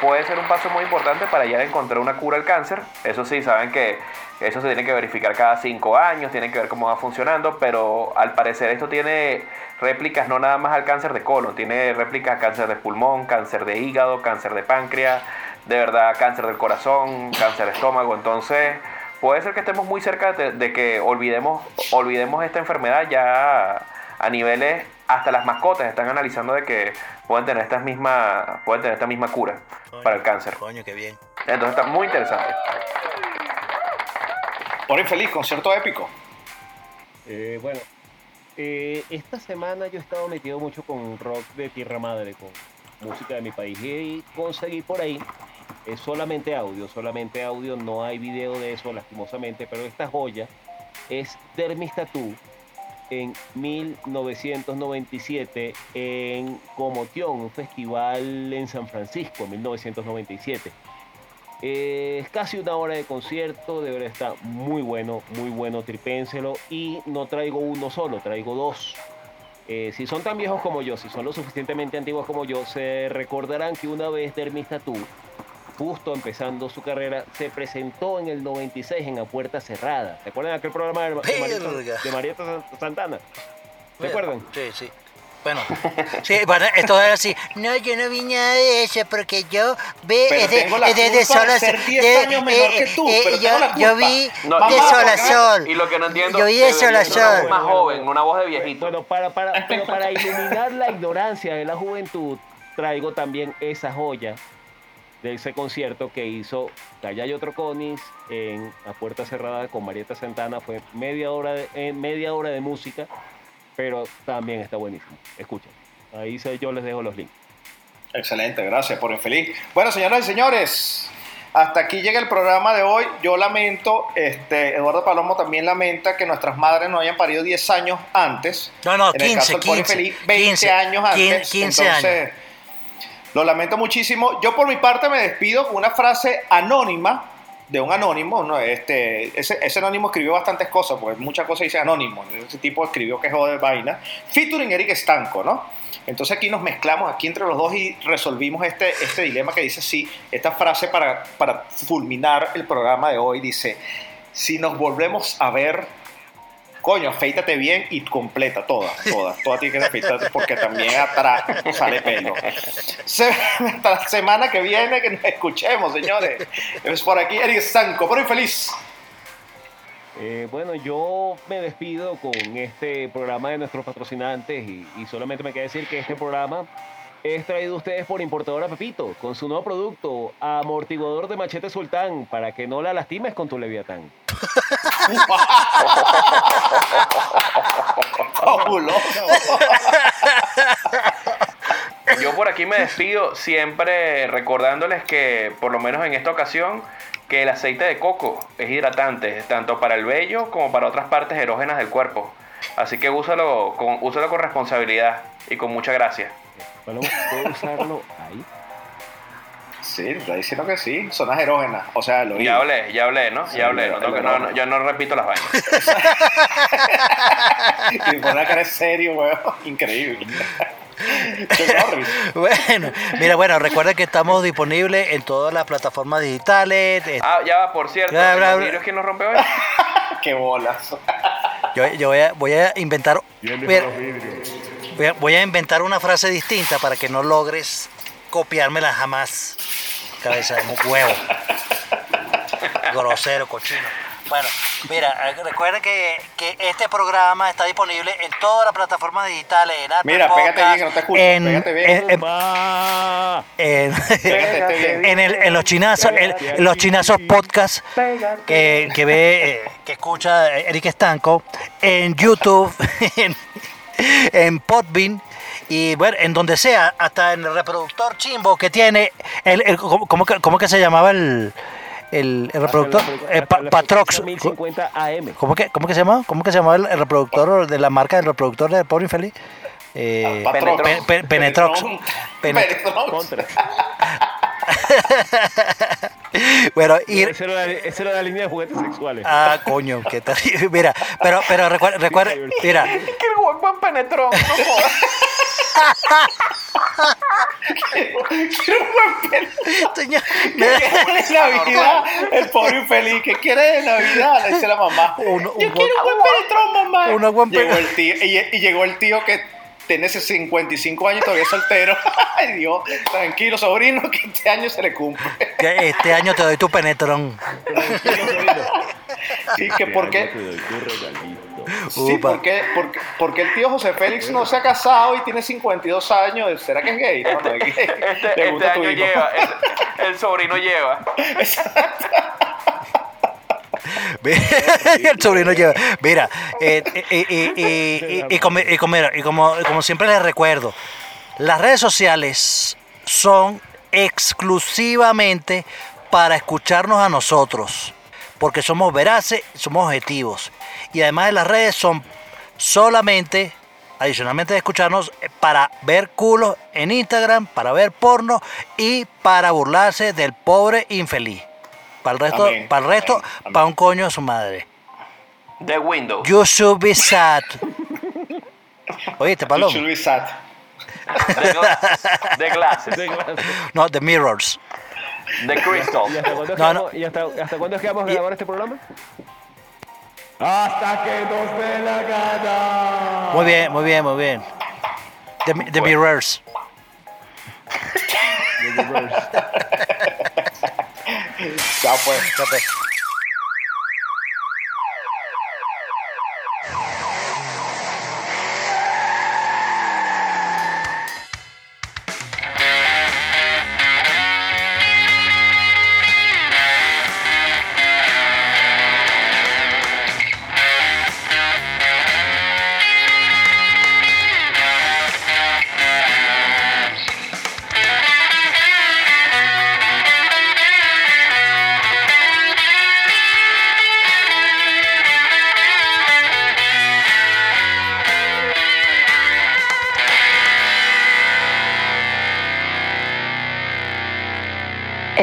puede ser un paso muy importante para ya encontrar una cura al cáncer. Eso sí, saben que eso se tiene que verificar cada cinco años, tienen que ver cómo va funcionando, pero al parecer esto tiene réplicas no nada más al cáncer de colon, tiene réplicas a cáncer de pulmón, cáncer de hígado, cáncer de páncreas, de verdad cáncer del corazón, cáncer de estómago. Entonces, puede ser que estemos muy cerca de, de que olvidemos, olvidemos esta enfermedad ya a niveles, hasta las mascotas están analizando de que pueden tener estas mismas, pueden tener esta misma cura para el cáncer. Coño, qué bien. Entonces está muy interesante. Hora infeliz, concierto épico. Eh, bueno, eh, esta semana yo he estado metido mucho con rock de tierra madre, con música de mi país y conseguí por ahí eh, solamente audio, solamente audio, no hay video de eso lastimosamente, pero esta joya es Dermis Tattoo en 1997 en Comotión, un festival en San Francisco, en 1997. Eh, es casi una hora de concierto, de verdad está muy bueno, muy bueno, tripénselo. Y no traigo uno solo, traigo dos. Eh, si son tan viejos como yo, si son lo suficientemente antiguos como yo, se recordarán que una vez Dermis Tattoo, justo empezando su carrera, se presentó en el 96 en A Puerta Cerrada. ¿Se acuerdan de aquel programa de, de Marieta, Verga. de Marieta Santana? ¿Se acuerdan? Sí, sí. Bueno, sí, bueno, esto es así. No, yo no vi nada de eso porque yo ve Pero es de, tengo la es de, de culpa sol a sol. 10 de- años menor que tú, pero yo, vi No, de sol a sol. Y lo que no entiendo Yo vi de sol a ser una sol. voz más joven, una voz de viejito. Bueno, para, para, pero para iluminar la ignorancia de la juventud, traigo también esa joya de ese concierto que hizo Callayo Troconis en La Puerta Cerrada con Marieta Santana. Fue media hora de, eh, media hora de música, pero también está buenísimo. Escuchen, ahí se- yo les dejo los links. Excelente, gracias por infeliz. Bueno, señoras y señores, hasta aquí llega el programa de hoy. Yo lamento, este, Eduardo Palomo también lamenta que nuestras madres no hayan parido 10 años antes. No, no, en el 15, caso del Pobre 15, Infeliz, 20 15, años antes. 15 Entonces, lo lamento muchísimo. Yo por mi parte me despido con una frase anónima de un anónimo. ¿no? Este, ese, ese anónimo escribió bastantes cosas, porque muchas cosas dice anónimo. Ese tipo escribió que jode vaina. Featuring Eric Estanco, ¿no? Entonces aquí nos mezclamos aquí entre los dos y resolvimos este, este dilema que dice sí, esta frase para, para fulminar el programa de hoy dice, si nos volvemos a ver, coño, afeítate bien y completa, toda, toda, toda tiene que afeitarte porque también atrás sale pelo. Hasta la semana que viene que nos escuchemos, señores. Es por aquí Eric Sanco, por infeliz. Eh, bueno, yo me despido con este programa de nuestros patrocinantes y, y solamente me queda decir que este programa es traído a ustedes por Importadora Pepito con su nuevo producto, amortiguador de machete sultán, para que no la lastimes con tu leviatán. Fabuloso. Yo por aquí me despido siempre recordándoles que, por lo menos en esta ocasión, que el aceite de coco es hidratante, tanto para el vello como para otras partes erógenas del cuerpo. Así que úsalo con, úsalo con responsabilidad y con mucha gracia. Bueno, ¿Puedo usarlo ahí? Sí, está diciendo que sí, zonas erógenas. O sea, lo Ya hablé, ya hablé, ¿no? Sí, ya hablé. no tengo que- el no, yo no repito las vainas. [LAUGHS] Y pone la cara de serio, weón. Increíble. [LAUGHS] Bueno, mira, bueno, recuerden que estamos disponibles en todas las plataformas digitales. Ah, ya va, por cierto. Ya, bla, ¿Los bla. vidrios quién los rompe hoy? [LAUGHS] Qué bolas. Yo, yo voy, a, voy a inventar. Voy a- voy a inventar una frase distinta para que no logres copiármela jamás. Cabeza de huevo. Grosero, cochino. Bueno, mira, eh, recuerden que, que este programa está disponible en todas las plataformas digitales. En Apple Mira, pégate bien, que no te escucho, En, pégate bien. en- en- ¡Va! en- Pégate, [LAUGHS] esté bien. en, el- en los chinazos, en, en los chinazos podcast que, que ve, eh, que escucha Eric Estanco, en YouTube, [LAUGHS] en, en Podbean y bueno, en donde sea, hasta en el reproductor chimbo que tiene, el, el- ¿cómo, cómo que, cómo que se llamaba el, el, el reproductor? Eh, Pa- Patrox. 1050 AM. ¿Cómo que, ¿Cómo que se llamaba? ¿Cómo que se llamaba el, el reproductor de la marca del reproductor del pobre infeliz? Eh, Penetrox. Penet- Penetrox. [LAUGHS] Bueno, y, Esa era, la, esa era la línea de juguetes sexuales. Ah, coño, qué tal. [LAUGHS] Mira, pero, pero recuerda, recuerda, mira, que el guapo penetró. No jodas. [LAUGHS] Quiero un buen pelo. señor, ¿Qué quiere de Navidad? El pobre infeliz. ¿Qué quiere de Navidad? Le dice la mamá. Uno- Yo un quiero un buen penetrón, mamá. Una buen llegó el tío, y, y llegó el tío que tiene ese 55 años y todavía es soltero. [LAUGHS] Ay, Dios. Tranquilo, sobrino, que este año se le cumple. que este año te doy tu penetrón. Sí, que por Te qué... doy tu regalito. Sí, Upa. ¿por qué, por, qué- por qué el tío José Félix no se ha casado y tiene 52 años? ¿Será que es gay? No, no es gay. Este, este año lleva, este- el sobrino lleva. [LAUGHS] [LAUGHS] [LAUGHS] el sobrino lleva. Mira, eh, eh, eh, [LAUGHS] y, y como, y como- mira, y como- siempre les recuerdo, las redes sociales son exclusivamente para escucharnos a nosotros, porque somos veraces, somos objetivos. Y además de las redes son solamente, adicionalmente de escucharnos, para ver culos en Instagram, para ver porno y para burlarse del pobre infeliz. Para el resto, para el resto, para un coño de su madre. The Window. You should be sad. Oíste, You Paloma. should be sad. The, gla- the Glasses. De clase. No, The Mirrors. The Crystal. ¿Y hasta cuándo, es que No, no. vamos- y hasta, hasta cuándo es que vamos a grabar este programa? Hasta que nos dé la gana. Muy bien, muy bien, muy bien. The, the Mirrors. [LAUGHS] 加分加分。